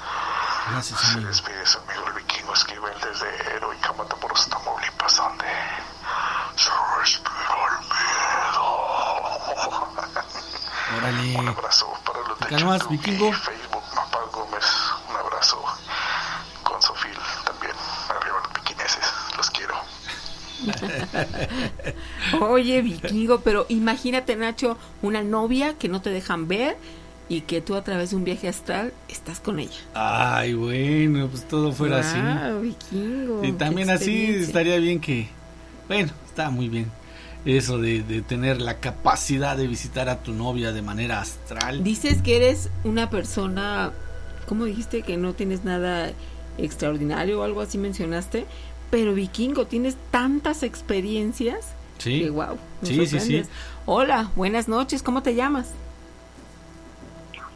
Gracias, se amigo. despide su amigo el vikingo Esquivel desde heroica Matamoros Tamaulipas donde se respira el miedo Órale. un abrazo para Gómez. Un abrazo con Sofil también. Arriba los piquineses. Los quiero. Oye, vikingo, pero imagínate, Nacho, una novia que no te dejan ver y que tú a través de un viaje astral estás con ella. Ay, bueno, pues todo fuera así. Vikingo. Y también así estaría bien que, bueno, está muy bien. Eso de, de tener la capacidad de visitar a tu novia de manera astral. Dices que eres una persona, ¿cómo dijiste? Que no tienes nada extraordinario o algo así mencionaste. Pero vikingo, tienes tantas experiencias Sí. que wow. Sí, sí, sí. Hola, buenas noches, ¿cómo te llamas?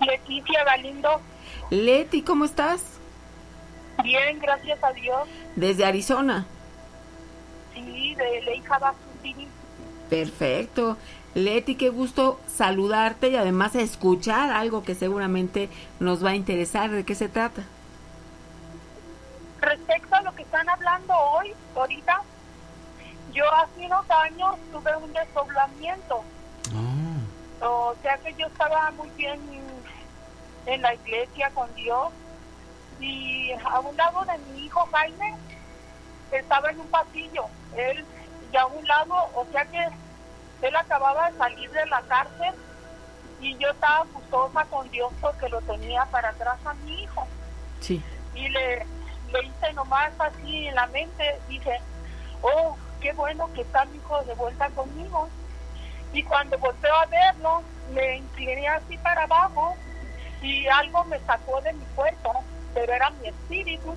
Leticia Galindo, Leti, ¿cómo estás? bien, gracias a Dios. Desde Arizona. Sí, de Lake City. Perfecto. Leti, qué gusto saludarte y además escuchar algo que seguramente nos va a interesar. ¿De qué se trata? Respecto a lo que están hablando hoy, ahorita, yo hace unos años tuve un desdoblamiento. Ah, O sea que yo estaba muy bien en la iglesia con Dios. Y a un lado de mi hijo Jaime estaba en un pasillo. Él, y a un lado, o sea que él acababa de salir de la cárcel y yo estaba gustosa con Dios porque lo tenía para atrás a mi hijo. Sí. Y le, le hice nomás así en la mente, dije, oh, qué bueno que está mi hijo de vuelta conmigo. Y cuando volteo a verlo, me incliné así para abajo y algo me sacó de mi cuerpo, pero era mi espíritu.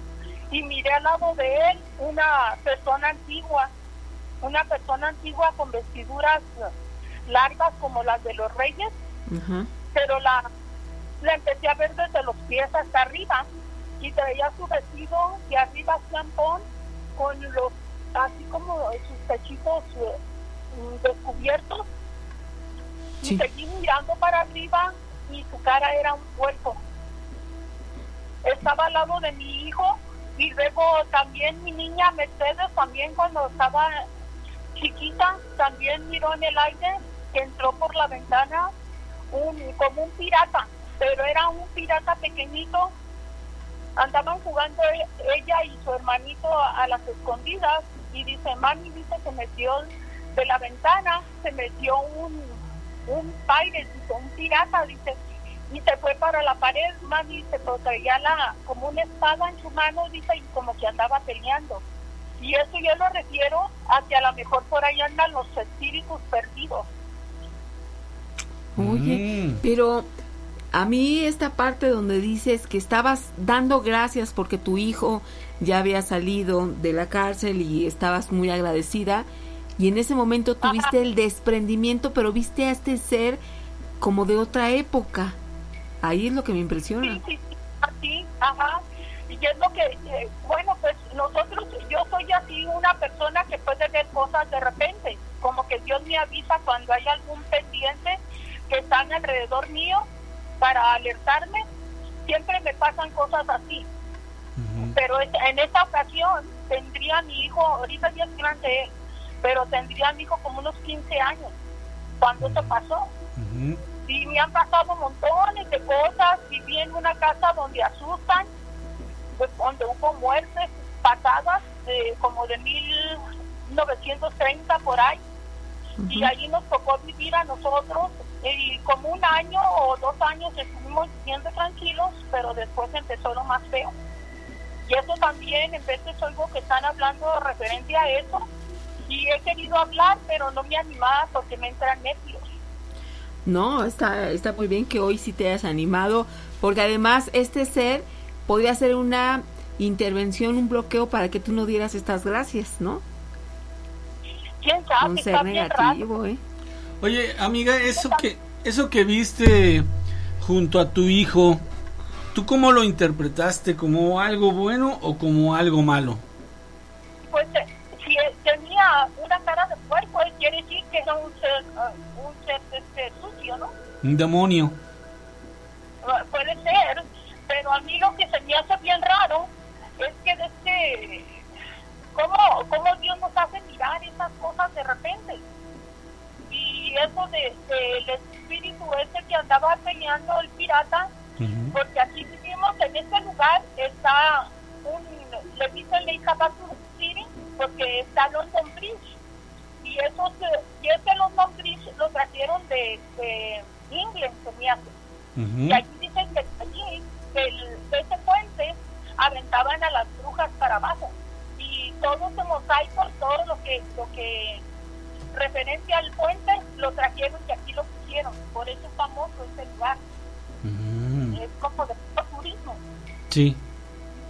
Y miré al lado de él una persona antigua, una persona antigua con vestiduras largas como las de los reyes, pero la, la empecé a ver desde los pies hasta arriba y traía su vestido de arriba champón con los así como sus pechitos eh, mm, descubiertos. Sí. y seguí mirando para arriba y su cara era un cuerpo estaba al lado de mi hijo y luego también mi niña Mercedes también cuando estaba chiquita también miró en el aire que entró por la ventana un como un pirata pero era un pirata pequeñito andaban jugando e- ella y su hermanito a, las escondidas y dice, mami, dice, se metió de la ventana, se metió un, un pirate, dice, un pirata, dice, y se fue para la pared, mami, se traía la, como una espada en su mano, dice, y como que andaba peleando. Y eso yo lo refiero a que a lo mejor por ahí andan los espíritus perdidos. Oye, Mm. pero a mí esta parte donde dices que estabas dando gracias porque tu hijo ya había salido de la cárcel y estabas muy agradecida y en ese momento tuviste el desprendimiento, pero viste a este ser como de otra época. Ahí es lo que me impresiona. Sí, sí, sí, así, ajá. Y es lo que, eh, bueno, pues nosotros, yo soy así una persona que puede ver cosas de repente, como que Dios me avisa cuando hay algún pendiente que están alrededor mío para alertarme, siempre me pasan cosas así. Pero en esta ocasión tendría mi hijo, ahorita ya es grande él, pero tendría mi hijo como unos 15 años cuando eso pasó y me han pasado montones de cosas. Viví en una casa donde asustan, pues, donde hubo muertes pasadas, eh, como de 1930 por ahí. Y ahí nos tocó vivir a nosotros. Y como un año o dos años estuvimos viviendo tranquilos, pero después empezó lo más feo. Y eso también, en veces oigo que están hablando referente a eso. Y he querido hablar, pero no me animaba porque me entran nervios. No, está, está muy bien que hoy sí te hayas animado, porque además este ser podría hacer una intervención, un bloqueo para que tú no dieras estas gracias, ¿no? ¿Quién sabe? Un ser negativo, ¿eh? Oye, amiga, eso que eso que viste junto a tu hijo, ¿tú cómo lo interpretaste? ¿Como algo bueno o como algo malo? Pues eh, si tenía una cara de puerco, quiere decir que era un ser, eh, un ser este, sucio, ¿no? Un demonio. Eh, puede ser, pero a mí lo que se me hace bien raro es que de este, ¿cómo, cómo Dios nos hace mirar esas cosas de repente? Y eso de, del espíritu ese que andaba peleando el pirata, porque aquí vivimos en este lugar, está un, le dicen Lake Havasu City, porque está London Bridge. Y esos, y ese London Bridge lo trajeron de, de England, se me hace. Y aquí dicen que allí, del- de ese puente, aventaban a las brujas para abajo. Y todo ese mosaico, todo lo que, lo que referente al puente, lo trajeron y aquí lo pusieron. Por eso es famoso ese lugar. Es como de turismo. Sí.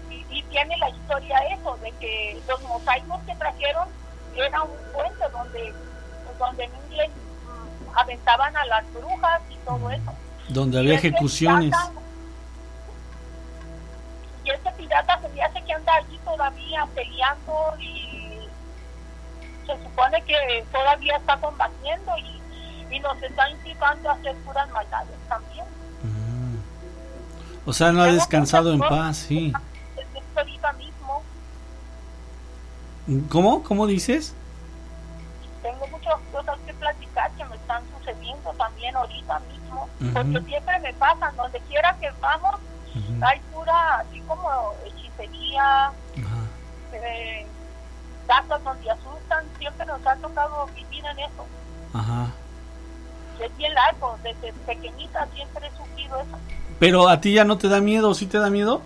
Y, y tiene la historia eso, de que los mosaicos que trajeron era un puente donde, donde en inglés mm, aventaban a las brujas y todo eso. Donde había ejecuciones. Pirata se me hace que anda allí todavía peleando y se supone que todavía está combatiendo y, y nos está incitando a hacer puras maldades también. O sea, no ha descansado en paz, sí. Mismo ¿Cómo? ¿Cómo dices? tengo muchas cosas que platicar que me están sucediendo también ahorita mismo, Ujú. porque siempre me pasan, donde quiera que vamos, hay pura, así como hechicería, eh, casas donde asustan, siempre nos ha tocado vivir en eso. Ajá. Es bien largo, desde pequeñita siempre he sufrido eso. Pero a ti ya no te da miedo, ¿sí te da miedo?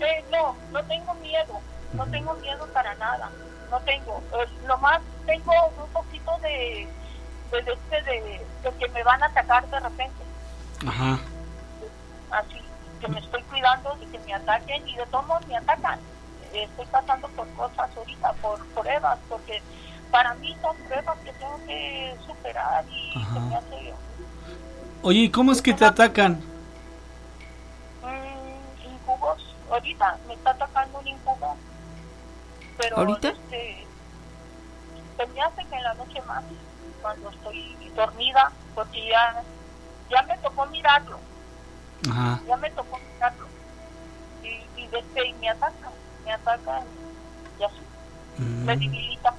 Eh, no, no tengo miedo, no tengo miedo para nada, no tengo. Eh, nomás tengo un poquito de, de, de, este, de, de que me van a atacar de repente, Ajá. así, que me estoy cuidando de que me ataquen y de todos modos me atacan. Estoy pasando por cosas ahorita, por pruebas, porque para mí son pruebas que tengo que superar y se me hace Oye, ¿y cómo es que te atacan? Mm, incubos. Ahorita me está atacando un incubo. Pero ¿Ahorita? Este, se me hace que en la noche más, cuando estoy dormida, porque ya, ya me tocó mirarlo, Ajá. ya me tocó mirarlo. Y, y, desde, y me ataca, me ataca y así, me Mm, debilita.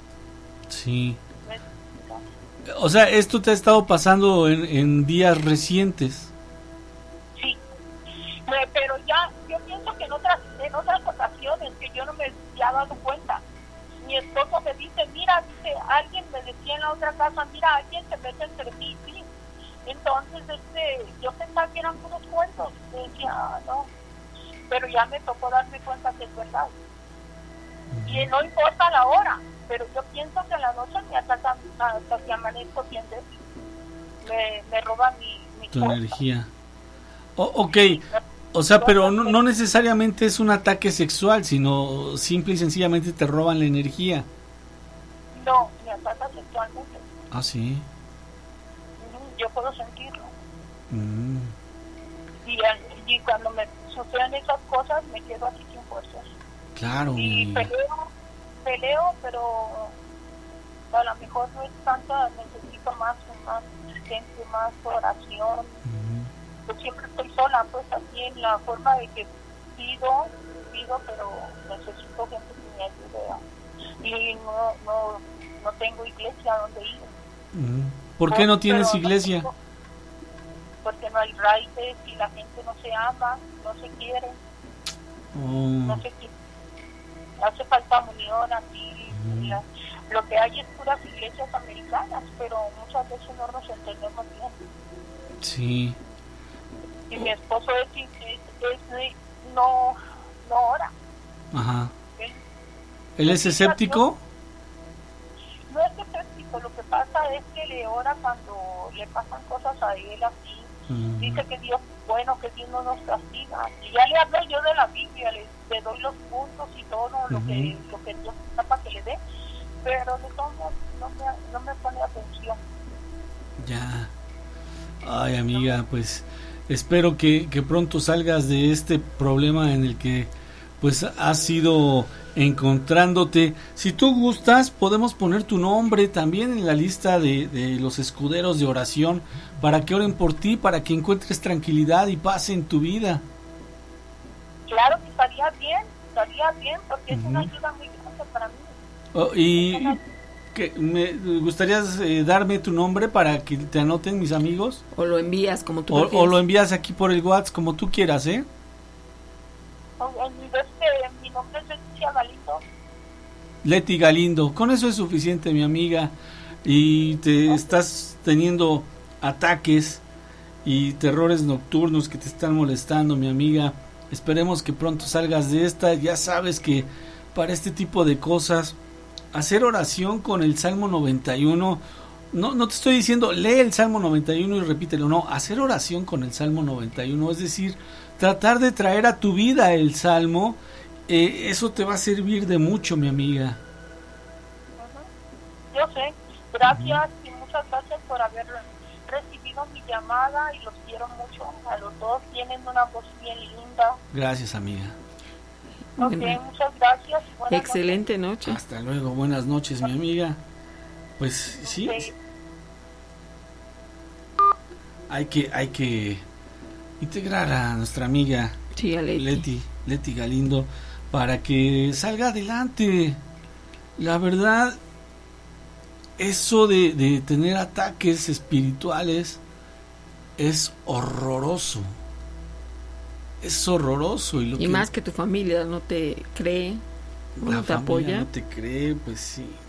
sí. me debilita. O sea, esto te ha estado pasando en, en días recientes. Sí, Me- pero ya, yo pienso que no se ha dado cuenta. Mi esposo me dice, mira, dice, alguien me decía en la otra casa, mira, alguien se mete entre mí, sí. Entonces, este, yo pensaba que eran puros cuentos. Decía, "Ah, no. Pero ya me tocó darme cuenta que es verdad. Y no importa la hora, pero yo pienso que en la noche me atacan hasta que amanezco débil. Me, me roban mi, mi Tu energía. O- ok, o sea, pero no, no necesariamente es un ataque sexual, sino simple y sencillamente te roban la energía. No, me atacan sexualmente. Ah, sí. Yo puedo sentirlo. Mm, Y, cuando me suceden esas cosas, me quedo así sin fuerzas. claro, Y peleo, peleo, pero a lo mejor no es tanta, necesito más, más gente, más oración. Ujú. Yo siempre estoy sola, pues así en la forma de que pido, pido, pero necesito gente que me ayude. Y no, no, no tengo iglesia donde ir. Ujú. ¿Por qué no tienes iglesia? porque no hay raíces y la gente no se ama, no se quiere, no Oh, se quiere. Hace falta unión aquí. la- lo que hay es puras iglesias americanas, pero muchas veces no nos entendemos bien. sí. Y mi esposo es, es, es no, no ora. Ajá. ¿ok? ¿Él es escéptico? Cuando le pasan cosas a él así. Mm, Dice que Dios bueno, que Dios no nos castiga. Y ya le hablo yo de la Biblia, le, le doy los puntos y todo lo, que, lo que Dios está para que le dé, pero de todos no me, no me pone atención. Ya. Ay, amiga, pues espero que, que pronto salgas de este problema en el que pues has ido encontrándote. Si tú gustas, podemos poner tu nombre también en la lista de, de los escuderos de oración para que oren por ti, para que encuentres tranquilidad y paz en tu vida. Claro que estaría bien, estaría bien, porque es una ayuda muy grande para mí. Oh, y que me gustaría eh, darme tu nombre para que te anoten mis amigos O lo envías como tú o, prefieres. o lo envías aquí por el WhatsApp como tú quieras, ¿eh? Mi, nombre es Galindo. Leti Galindo, con eso es suficiente, mi amiga. Y te estás teniendo ataques y terrores nocturnos que te están molestando, mi amiga. Esperemos que pronto salgas de esta. Ya sabes que para este tipo de cosas, hacer oración con el Salmo 91, no, no te estoy diciendo lee el Salmo 91 y repítelo, no, hacer oración con el Salmo 91, es decir, tratar de traer a tu vida el Salmo, eh, eso te va a servir de mucho, mi amiga. Yo sé, gracias y muchas gracias por haber recibido mi llamada y los quiero mucho. A los dos tienen una voz bien linda. Gracias, amiga. Ok, Bueno. muchas gracias. y buenas Excelente noche. Hasta luego, buenas noches, mi amiga. Pues sí, noches. hay que, hay que integrar a nuestra amiga Sí, a Leti. Leti, Leti Galindo, para que salga adelante. La verdad, eso de, de tener ataques espirituales es horroroso. Es horroroso. Y, lo Y que más que tu familia no te cree, la no te apoya. no te cree, pues sí.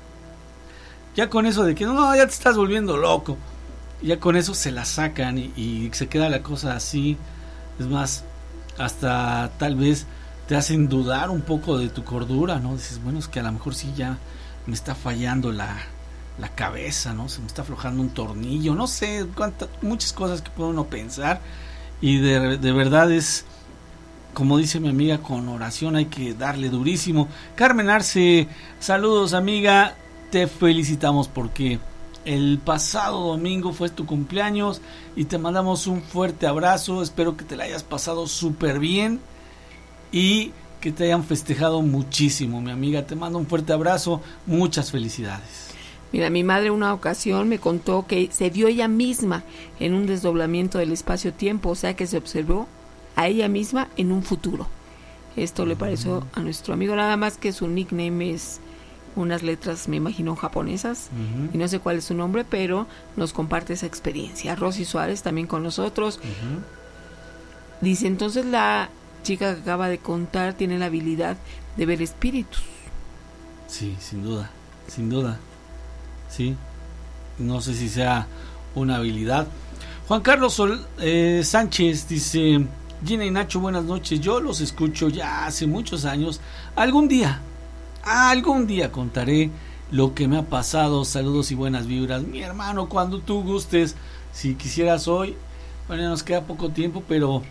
Ya con eso de que no, ya te estás volviendo loco. Ya con eso se la sacan y, se queda la cosa así. Es más, hasta tal vez te hacen dudar un poco de tu cordura, ¿no? Dices, bueno, es que a lo mejor sí ya me está fallando la, la cabeza, ¿no? Se me está aflojando un tornillo, no sé, cuántas, muchas cosas que puede uno pensar. Y de, de verdad es, como dice mi amiga, con oración hay que darle durísimo. Carmen Arce, saludos amiga, te felicitamos porque el pasado domingo fue tu cumpleaños y te mandamos un fuerte abrazo, espero que te la hayas pasado súper bien y que te hayan festejado muchísimo, mi amiga, te mando un fuerte abrazo, muchas felicidades. Mira, mi madre una ocasión me contó que se vio ella misma en un desdoblamiento del espacio-tiempo, o sea que se observó a ella misma en un futuro. Esto le pareció a nuestro amigo, nada más que su nickname es unas letras, me imagino, japonesas, y no sé cuál es su nombre, pero nos comparte esa experiencia. Rosy Suárez también con nosotros. Dice, entonces la, chica que acaba de contar tiene la habilidad de ver espíritus. Sí, sin duda, sin duda. Sí. No sé si sea una habilidad. Juan Carlos eh, Sánchez dice, Gina y Nacho, buenas noches. Yo los escucho ya hace muchos años. Algún día, algún día contaré lo que me ha pasado. Saludos y buenas vibras. Mi hermano, cuando tú gustes, si quisieras hoy, bueno, nos queda poco tiempo, pero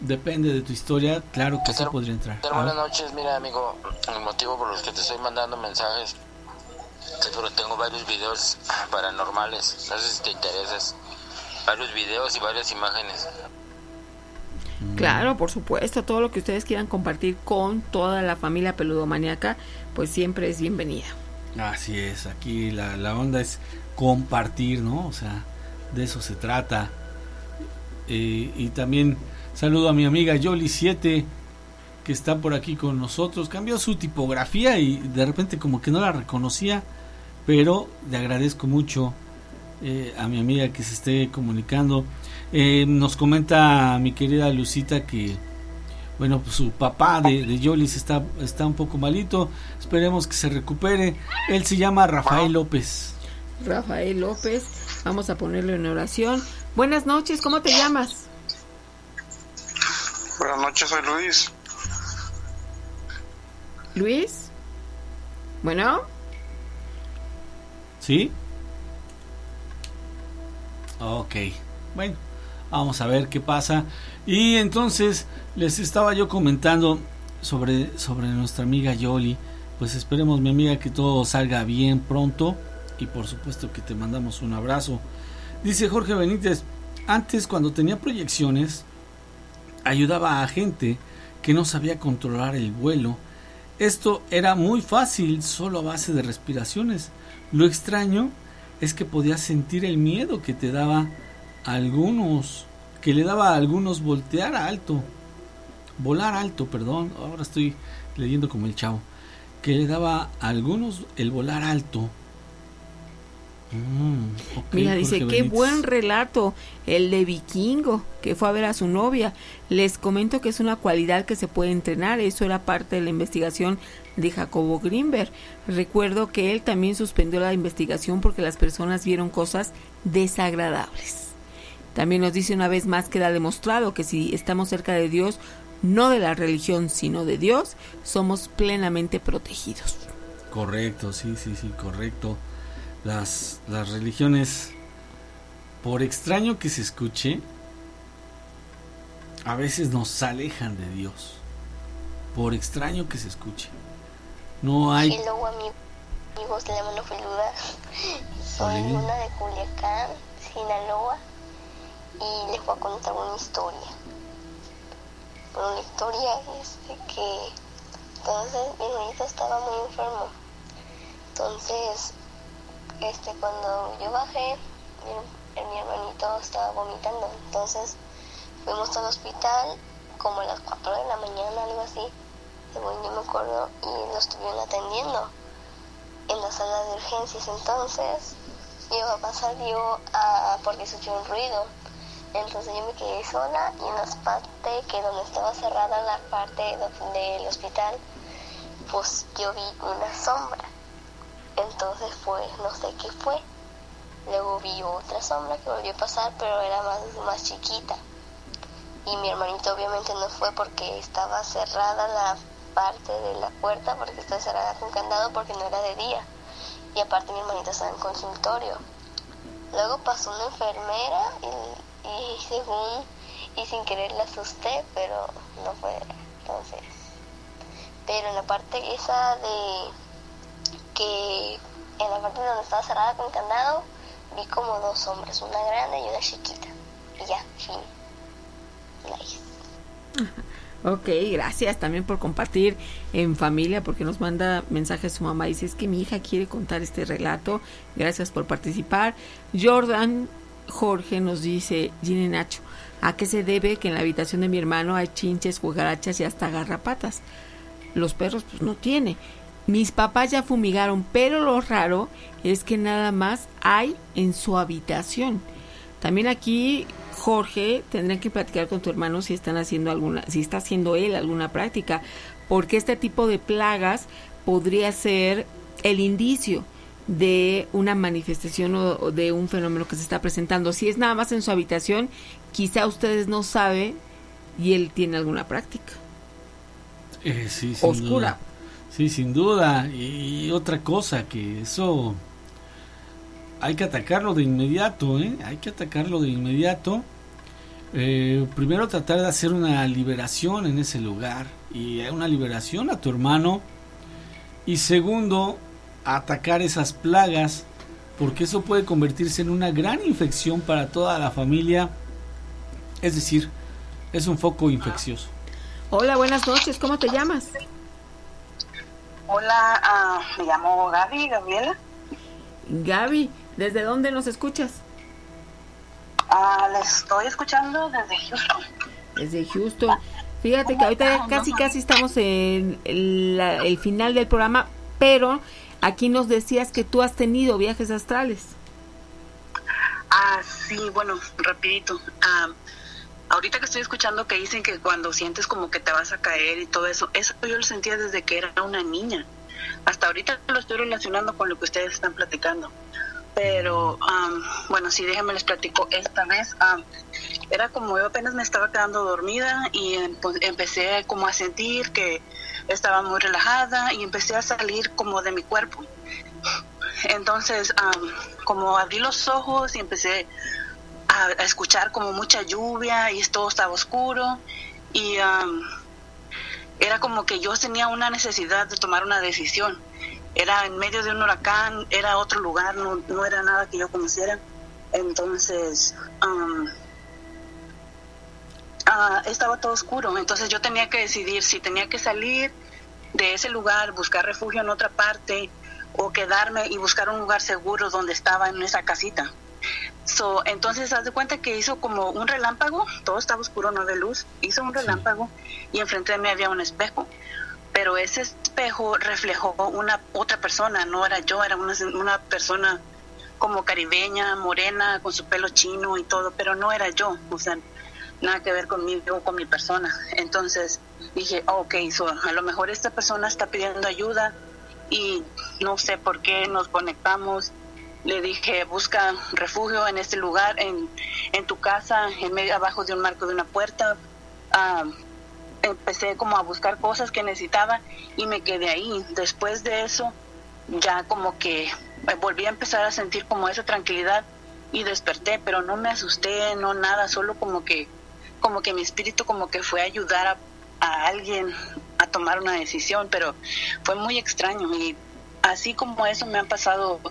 depende de tu historia, claro que sí podría entrar. Buenas noches, mira amigo, el motivo por los que te estoy mandando mensajes es porque tengo varios videos paranormales, no sé si te interesas, varios videos y varias imágenes. Claro, por supuesto, todo lo que ustedes quieran compartir con toda la familia peludomaniaca, pues siempre es bienvenida. Así es, aquí la, la onda es compartir, ¿no? O sea, de eso se trata. Eh, y también saludo a mi amiga Yoli7 que está por aquí con nosotros. Cambió su tipografía y de repente como que no la reconocía, pero le agradezco mucho eh, a mi amiga que se esté comunicando. Eh, nos comenta mi querida Lucita que bueno, pues su papá de, de Yolis está, está un poco malito. Esperemos que se recupere. Él se llama Rafael López. Rafael López, vamos a ponerlo en oración. Buenas noches, ¿cómo te llamas? Buenas noches, soy Luis. Luis. Bueno. ¿Sí? Ok. Bueno, vamos a ver qué pasa. Y entonces les estaba yo comentando sobre, sobre nuestra amiga Yoli. Pues esperemos, mi amiga, que todo salga bien pronto. Y por supuesto que te mandamos un abrazo. Dice Jorge Benítez, antes cuando tenía proyecciones, ayudaba a gente que no sabía controlar el vuelo. Esto era muy fácil, solo a base de respiraciones. Lo extraño es que podías sentir el miedo que te daba algunos, que le daba a algunos voltear alto, volar alto, perdón, ahora estoy leyendo como el chavo, que le daba a algunos el volar alto Mm, Mira, dice, qué buen relato, el de vikingo, que fue a ver a su novia. Les comento que es una cualidad que se puede entrenar, eso era parte de la investigación de Jacobo Greenberg. Recuerdo que él también suspendió la investigación porque las personas vieron cosas desagradables. También nos dice una vez más que ha demostrado que si estamos cerca de Dios, no de la religión, sino de Dios, somos plenamente protegidos. Correcto, sí, sí, sí, correcto las, las religiones, por extraño que se escuche, a veces nos alejan de Dios. Por extraño que se escuche. No hay... Hello amigos de la mano peluda. Soy una de Culiacán, Sinaloa. Y les voy a contar una historia. Bueno, la historia que entonces mi hermanito estaba muy enfermo. Entonces este, cuando yo bajé, mi, mi hermanito estaba vomitando. Entonces fuimos al hospital como a las 4 de la mañana, algo así. Según yo me acuerdo, y lo estuvieron atendiendo en la sala de urgencias. Entonces mi papá salió a, porque escuchó un ruido. Entonces yo me quedé sola y en la parte que donde estaba cerrada la parte del hospital, pues yo vi una sombra entonces fue, no sé qué fue. Luego vi otra sombra que volvió a pasar, pero era más, más chiquita. Y mi hermanito obviamente no fue porque estaba cerrada la parte de la puerta, porque estaba cerrada con candado porque no era de día. Y aparte mi hermanito estaba en consultorio. Luego pasó una enfermera y, y según y sin querer la asusté, pero no fue entonces. Pero en la parte esa de que en la parte donde estaba cerrada con candado vi como dos hombres, una grande y una chiquita. Y ya, fin. Ok, gracias también por compartir en familia, porque nos manda mensajes su mamá. Dice, es que mi hija quiere contar este relato. Gracias por participar. Jordan Jorge nos dice, Gine Nacho, ¿a qué se debe que en la habitación de mi hermano hay chinches, cucarachas y hasta garrapatas? Los perros pues no tiene. Mis papás ya fumigaron, pero lo raro es que nada más hay en su habitación. También aquí Jorge, tendrán que platicar con tu hermano si están haciendo alguna, si está haciendo él alguna práctica, porque este tipo de plagas podría ser el indicio de una manifestación o de un fenómeno que se está presentando. Si es nada más en su habitación, quizá ustedes no saben y él tiene alguna práctica. Eh, sí, sin Oscura. Duda. Sí, sin duda. Y otra cosa, que eso hay que atacarlo de inmediato, ¿eh? Hay que atacarlo de inmediato. Eh, primero tratar de hacer una liberación en ese lugar y una liberación a tu hermano. Y segundo, atacar esas plagas porque eso puede convertirse en una gran infección para toda la familia. Es decir, es un foco infeccioso. Hola, buenas noches. ¿Cómo te llamas? Hola, ah, me llamo Gaby, Gabriela. Gaby, ¿desde dónde nos escuchas? Ah, les estoy escuchando desde Houston. Desde Houston. Fíjate que ahorita casi casi estamos en el, el final del programa, pero aquí nos decías que tú has tenido viajes astrales. Ah, sí, bueno, rapidito. Ah, ahorita que estoy escuchando que dicen que cuando sientes como que te vas a caer y todo eso, eso yo lo sentía desde que era una niña. Hasta ahorita lo estoy relacionando con lo que ustedes están platicando. Pero, am, bueno, sí, déjenme les platico. Esta vez am, era como yo apenas me estaba quedando dormida y em- pues, empecé como a sentir que estaba muy relajada y empecé a salir como de mi cuerpo. Entonces, am, como abrí los ojos y empecé a, a escuchar como mucha lluvia y todo estaba oscuro y am, era como que yo tenía una necesidad de tomar una decisión. Era en medio de un huracán, era otro lugar, no, no era nada que yo conociera. Entonces, am, ah, estaba todo oscuro. Entonces yo tenía que decidir si tenía que salir de ese lugar, buscar refugio en otra parte o quedarme y buscar un lugar seguro donde estaba en esa casita. So, entonces, haz de cuenta que hizo como un relámpago, todo estaba oscuro, no de luz, hizo un relámpago y enfrente de mí había un espejo. Pero ese espejo reflejó una otra persona, no era yo, era una, una persona como caribeña, morena, con su pelo chino y todo, pero no era yo, o sea, nada que ver conmigo, con mi persona. Entonces dije, oh, ok, so, a lo mejor esta persona está pidiendo ayuda y no sé por qué nos conectamos. Le dije, busca refugio en este lugar, en, en tu casa, en medio, abajo de un marco de una puerta. Ah, empecé como a buscar cosas que necesitaba y me quedé ahí. Después de eso, ya como que volví a empezar a sentir como esa tranquilidad y desperté, pero no me asusté, no nada, solo como que como que mi espíritu como que fue a ayudar a, a alguien a tomar una decisión, pero fue muy extraño y así como eso me han pasado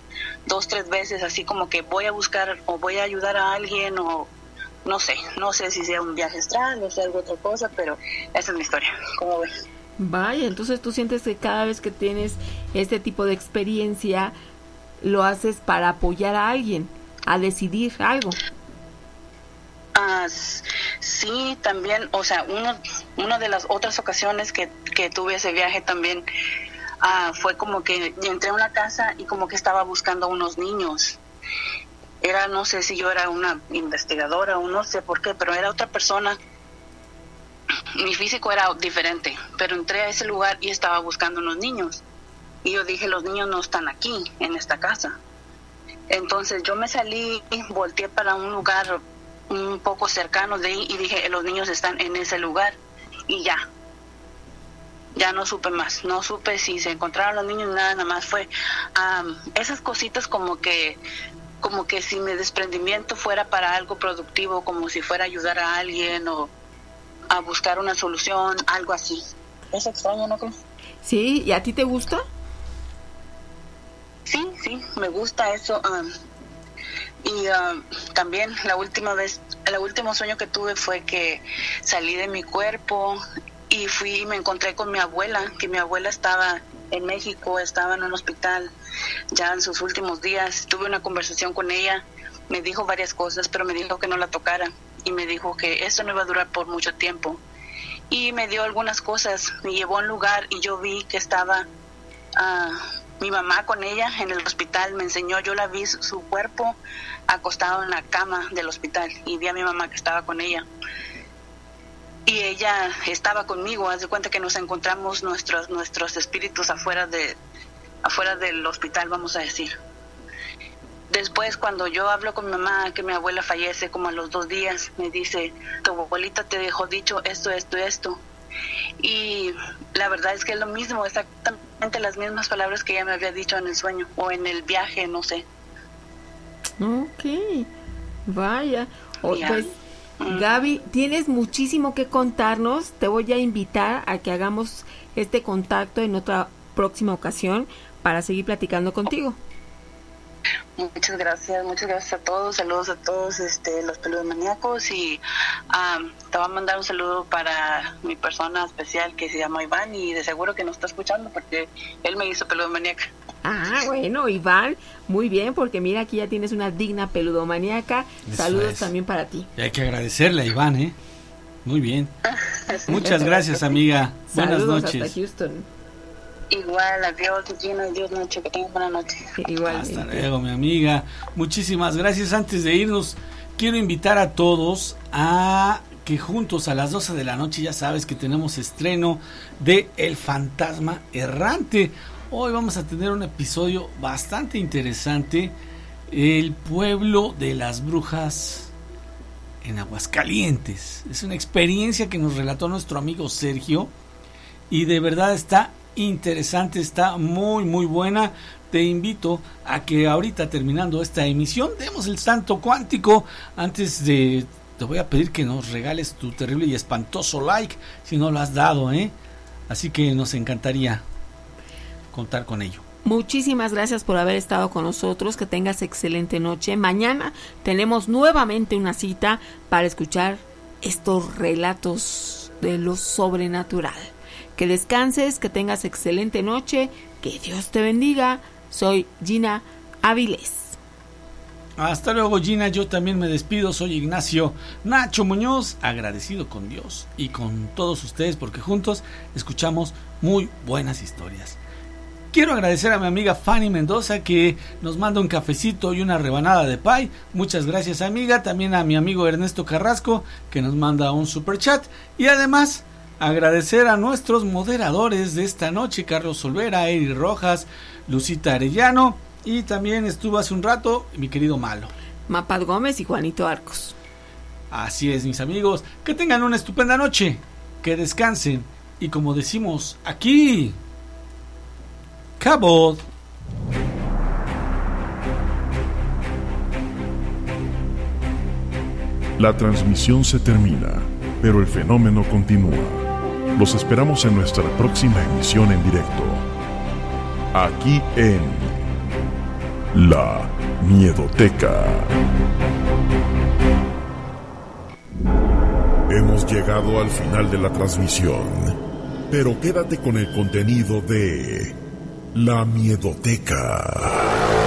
dos, tres veces, así como que voy a buscar o voy a ayudar a alguien o no sé, no sé si sea un viaje astral o sea algo otra cosa, pero esa es mi historia, ¿cómo ves? Vaya, entonces tú sientes que cada vez que tienes este tipo de experiencia lo haces para apoyar a alguien, a decidir algo. Ah, sí, también, o sea, uno, una de las otras ocasiones que, que tuve ese viaje también ah, fue como que entré a una casa y como que estaba buscando a unos niños. Era, no sé si yo era una investigadora o no sé por qué, pero era otra persona. Mi físico era diferente, pero entré a ese lugar y estaba buscando unos niños. Y yo dije, los niños no están aquí, en esta casa. Entonces yo me salí, volteé para un lugar un poco cercano de ahí y dije, los niños están en ese lugar. Y ya, ya no supe más, no supe si se encontraron los niños, nada, nada más fue esas cositas como que como que si mi desprendimiento fuera para algo productivo, como si fuera ayudar a alguien o a buscar una solución, algo así. Es extraño, ¿no crees? ¿Sí? ¿Y a ti te gusta? Sí, sí, me gusta eso. am, y am, también la última vez, el último sueño que tuve fue que salí de mi cuerpo y fui y me encontré con mi abuela, que mi abuela estaba en México, estaba en un hospital ya en sus últimos días. Tuve una conversación con ella, me dijo varias cosas, pero me dijo que no la tocara y me dijo que esto no iba a durar por mucho tiempo. Y me dio algunas cosas, me llevó a un lugar y yo vi que estaba ah, mi mamá con ella en el hospital me enseñó, yo la vi su cuerpo acostado en la cama del hospital y vi a mi mamá que estaba con ella. Y ella estaba conmigo, haz de cuenta que nos encontramos nuestros nuestros espíritus afuera de afuera del hospital, vamos a decir. Después, cuando yo hablo con mi mamá, que mi abuela fallece como a los dos días, me dice, tu abuelita te dejó dicho esto, esto, esto. Y la verdad es que es lo mismo, exactamente las mismas palabras que ella me había dicho en el sueño o en el viaje, no sé. Ok, vaya. pues, mm. Gaby, tienes muchísimo que contarnos. Te voy a invitar a que hagamos este contacto en otra próxima ocasión para seguir platicando contigo. Muchas gracias, muchas gracias a todos, saludos a todos este, los maníacos y te voy a mandar un saludo para mi persona especial que se llama Iván y de seguro que nos está escuchando porque él me hizo peludomaníaca. Ah, bueno, Iván, muy bien, porque mira, aquí ya tienes una digna peludomaníaca. Saludos también para ti. Y hay que agradecerle a Iván, ¿eh? Muy bien. Muchas gracias, amiga. Buenas noches. Hasta Houston. Igual, adiós, Gina, adiós, noche, que tengas buena noche. Igual. Hasta luego, mi amiga. Muchísimas gracias. Antes de irnos, quiero invitar a todos a que juntos a las 12 de la noche, ya sabes que tenemos estreno de El Fantasma Errante. Hoy vamos a tener un episodio bastante interesante. El pueblo de las brujas en Aguascalientes. Es una experiencia que nos relató nuestro amigo Sergio y de verdad está interesante, está muy muy buena. Te invito a que ahorita terminando esta emisión demos el santo cuántico antes de te voy a pedir que nos regales tu terrible y espantoso like si no lo has dado, ¿eh? Así que nos encantaría contar con ello. Muchísimas gracias por haber estado con nosotros. Que tengas excelente noche. Mañana tenemos nuevamente una cita para escuchar estos relatos de lo sobrenatural. Que descanses, que tengas excelente noche, que Dios te bendiga. Soy Gina Avilés. Hasta luego Gina, yo también me despido, soy Ignacio Nacho Muñoz, agradecido con Dios y con todos ustedes porque juntos escuchamos muy buenas historias. Quiero agradecer a mi amiga Fanny Mendoza que nos manda un cafecito y una rebanada de pie. Muchas gracias amiga. También a mi amigo Ernesto Carrasco que nos manda un super chat. Y además Agradecer a nuestros moderadores de esta noche, Carlos Olvera, Eri Rojas, Lucita Arellano y también estuvo hace un rato mi querido Malo. Mapad Gómez y Juanito Arcos. Así es, mis amigos. Que tengan una estupenda noche. Que descansen. Y como decimos aquí, Cabot. La transmisión se termina, pero el fenómeno continúa. Los esperamos en nuestra próxima emisión en directo. Aquí en La Miedoteca. Hemos llegado al final de la transmisión, pero quédate con el contenido de La Miedoteca.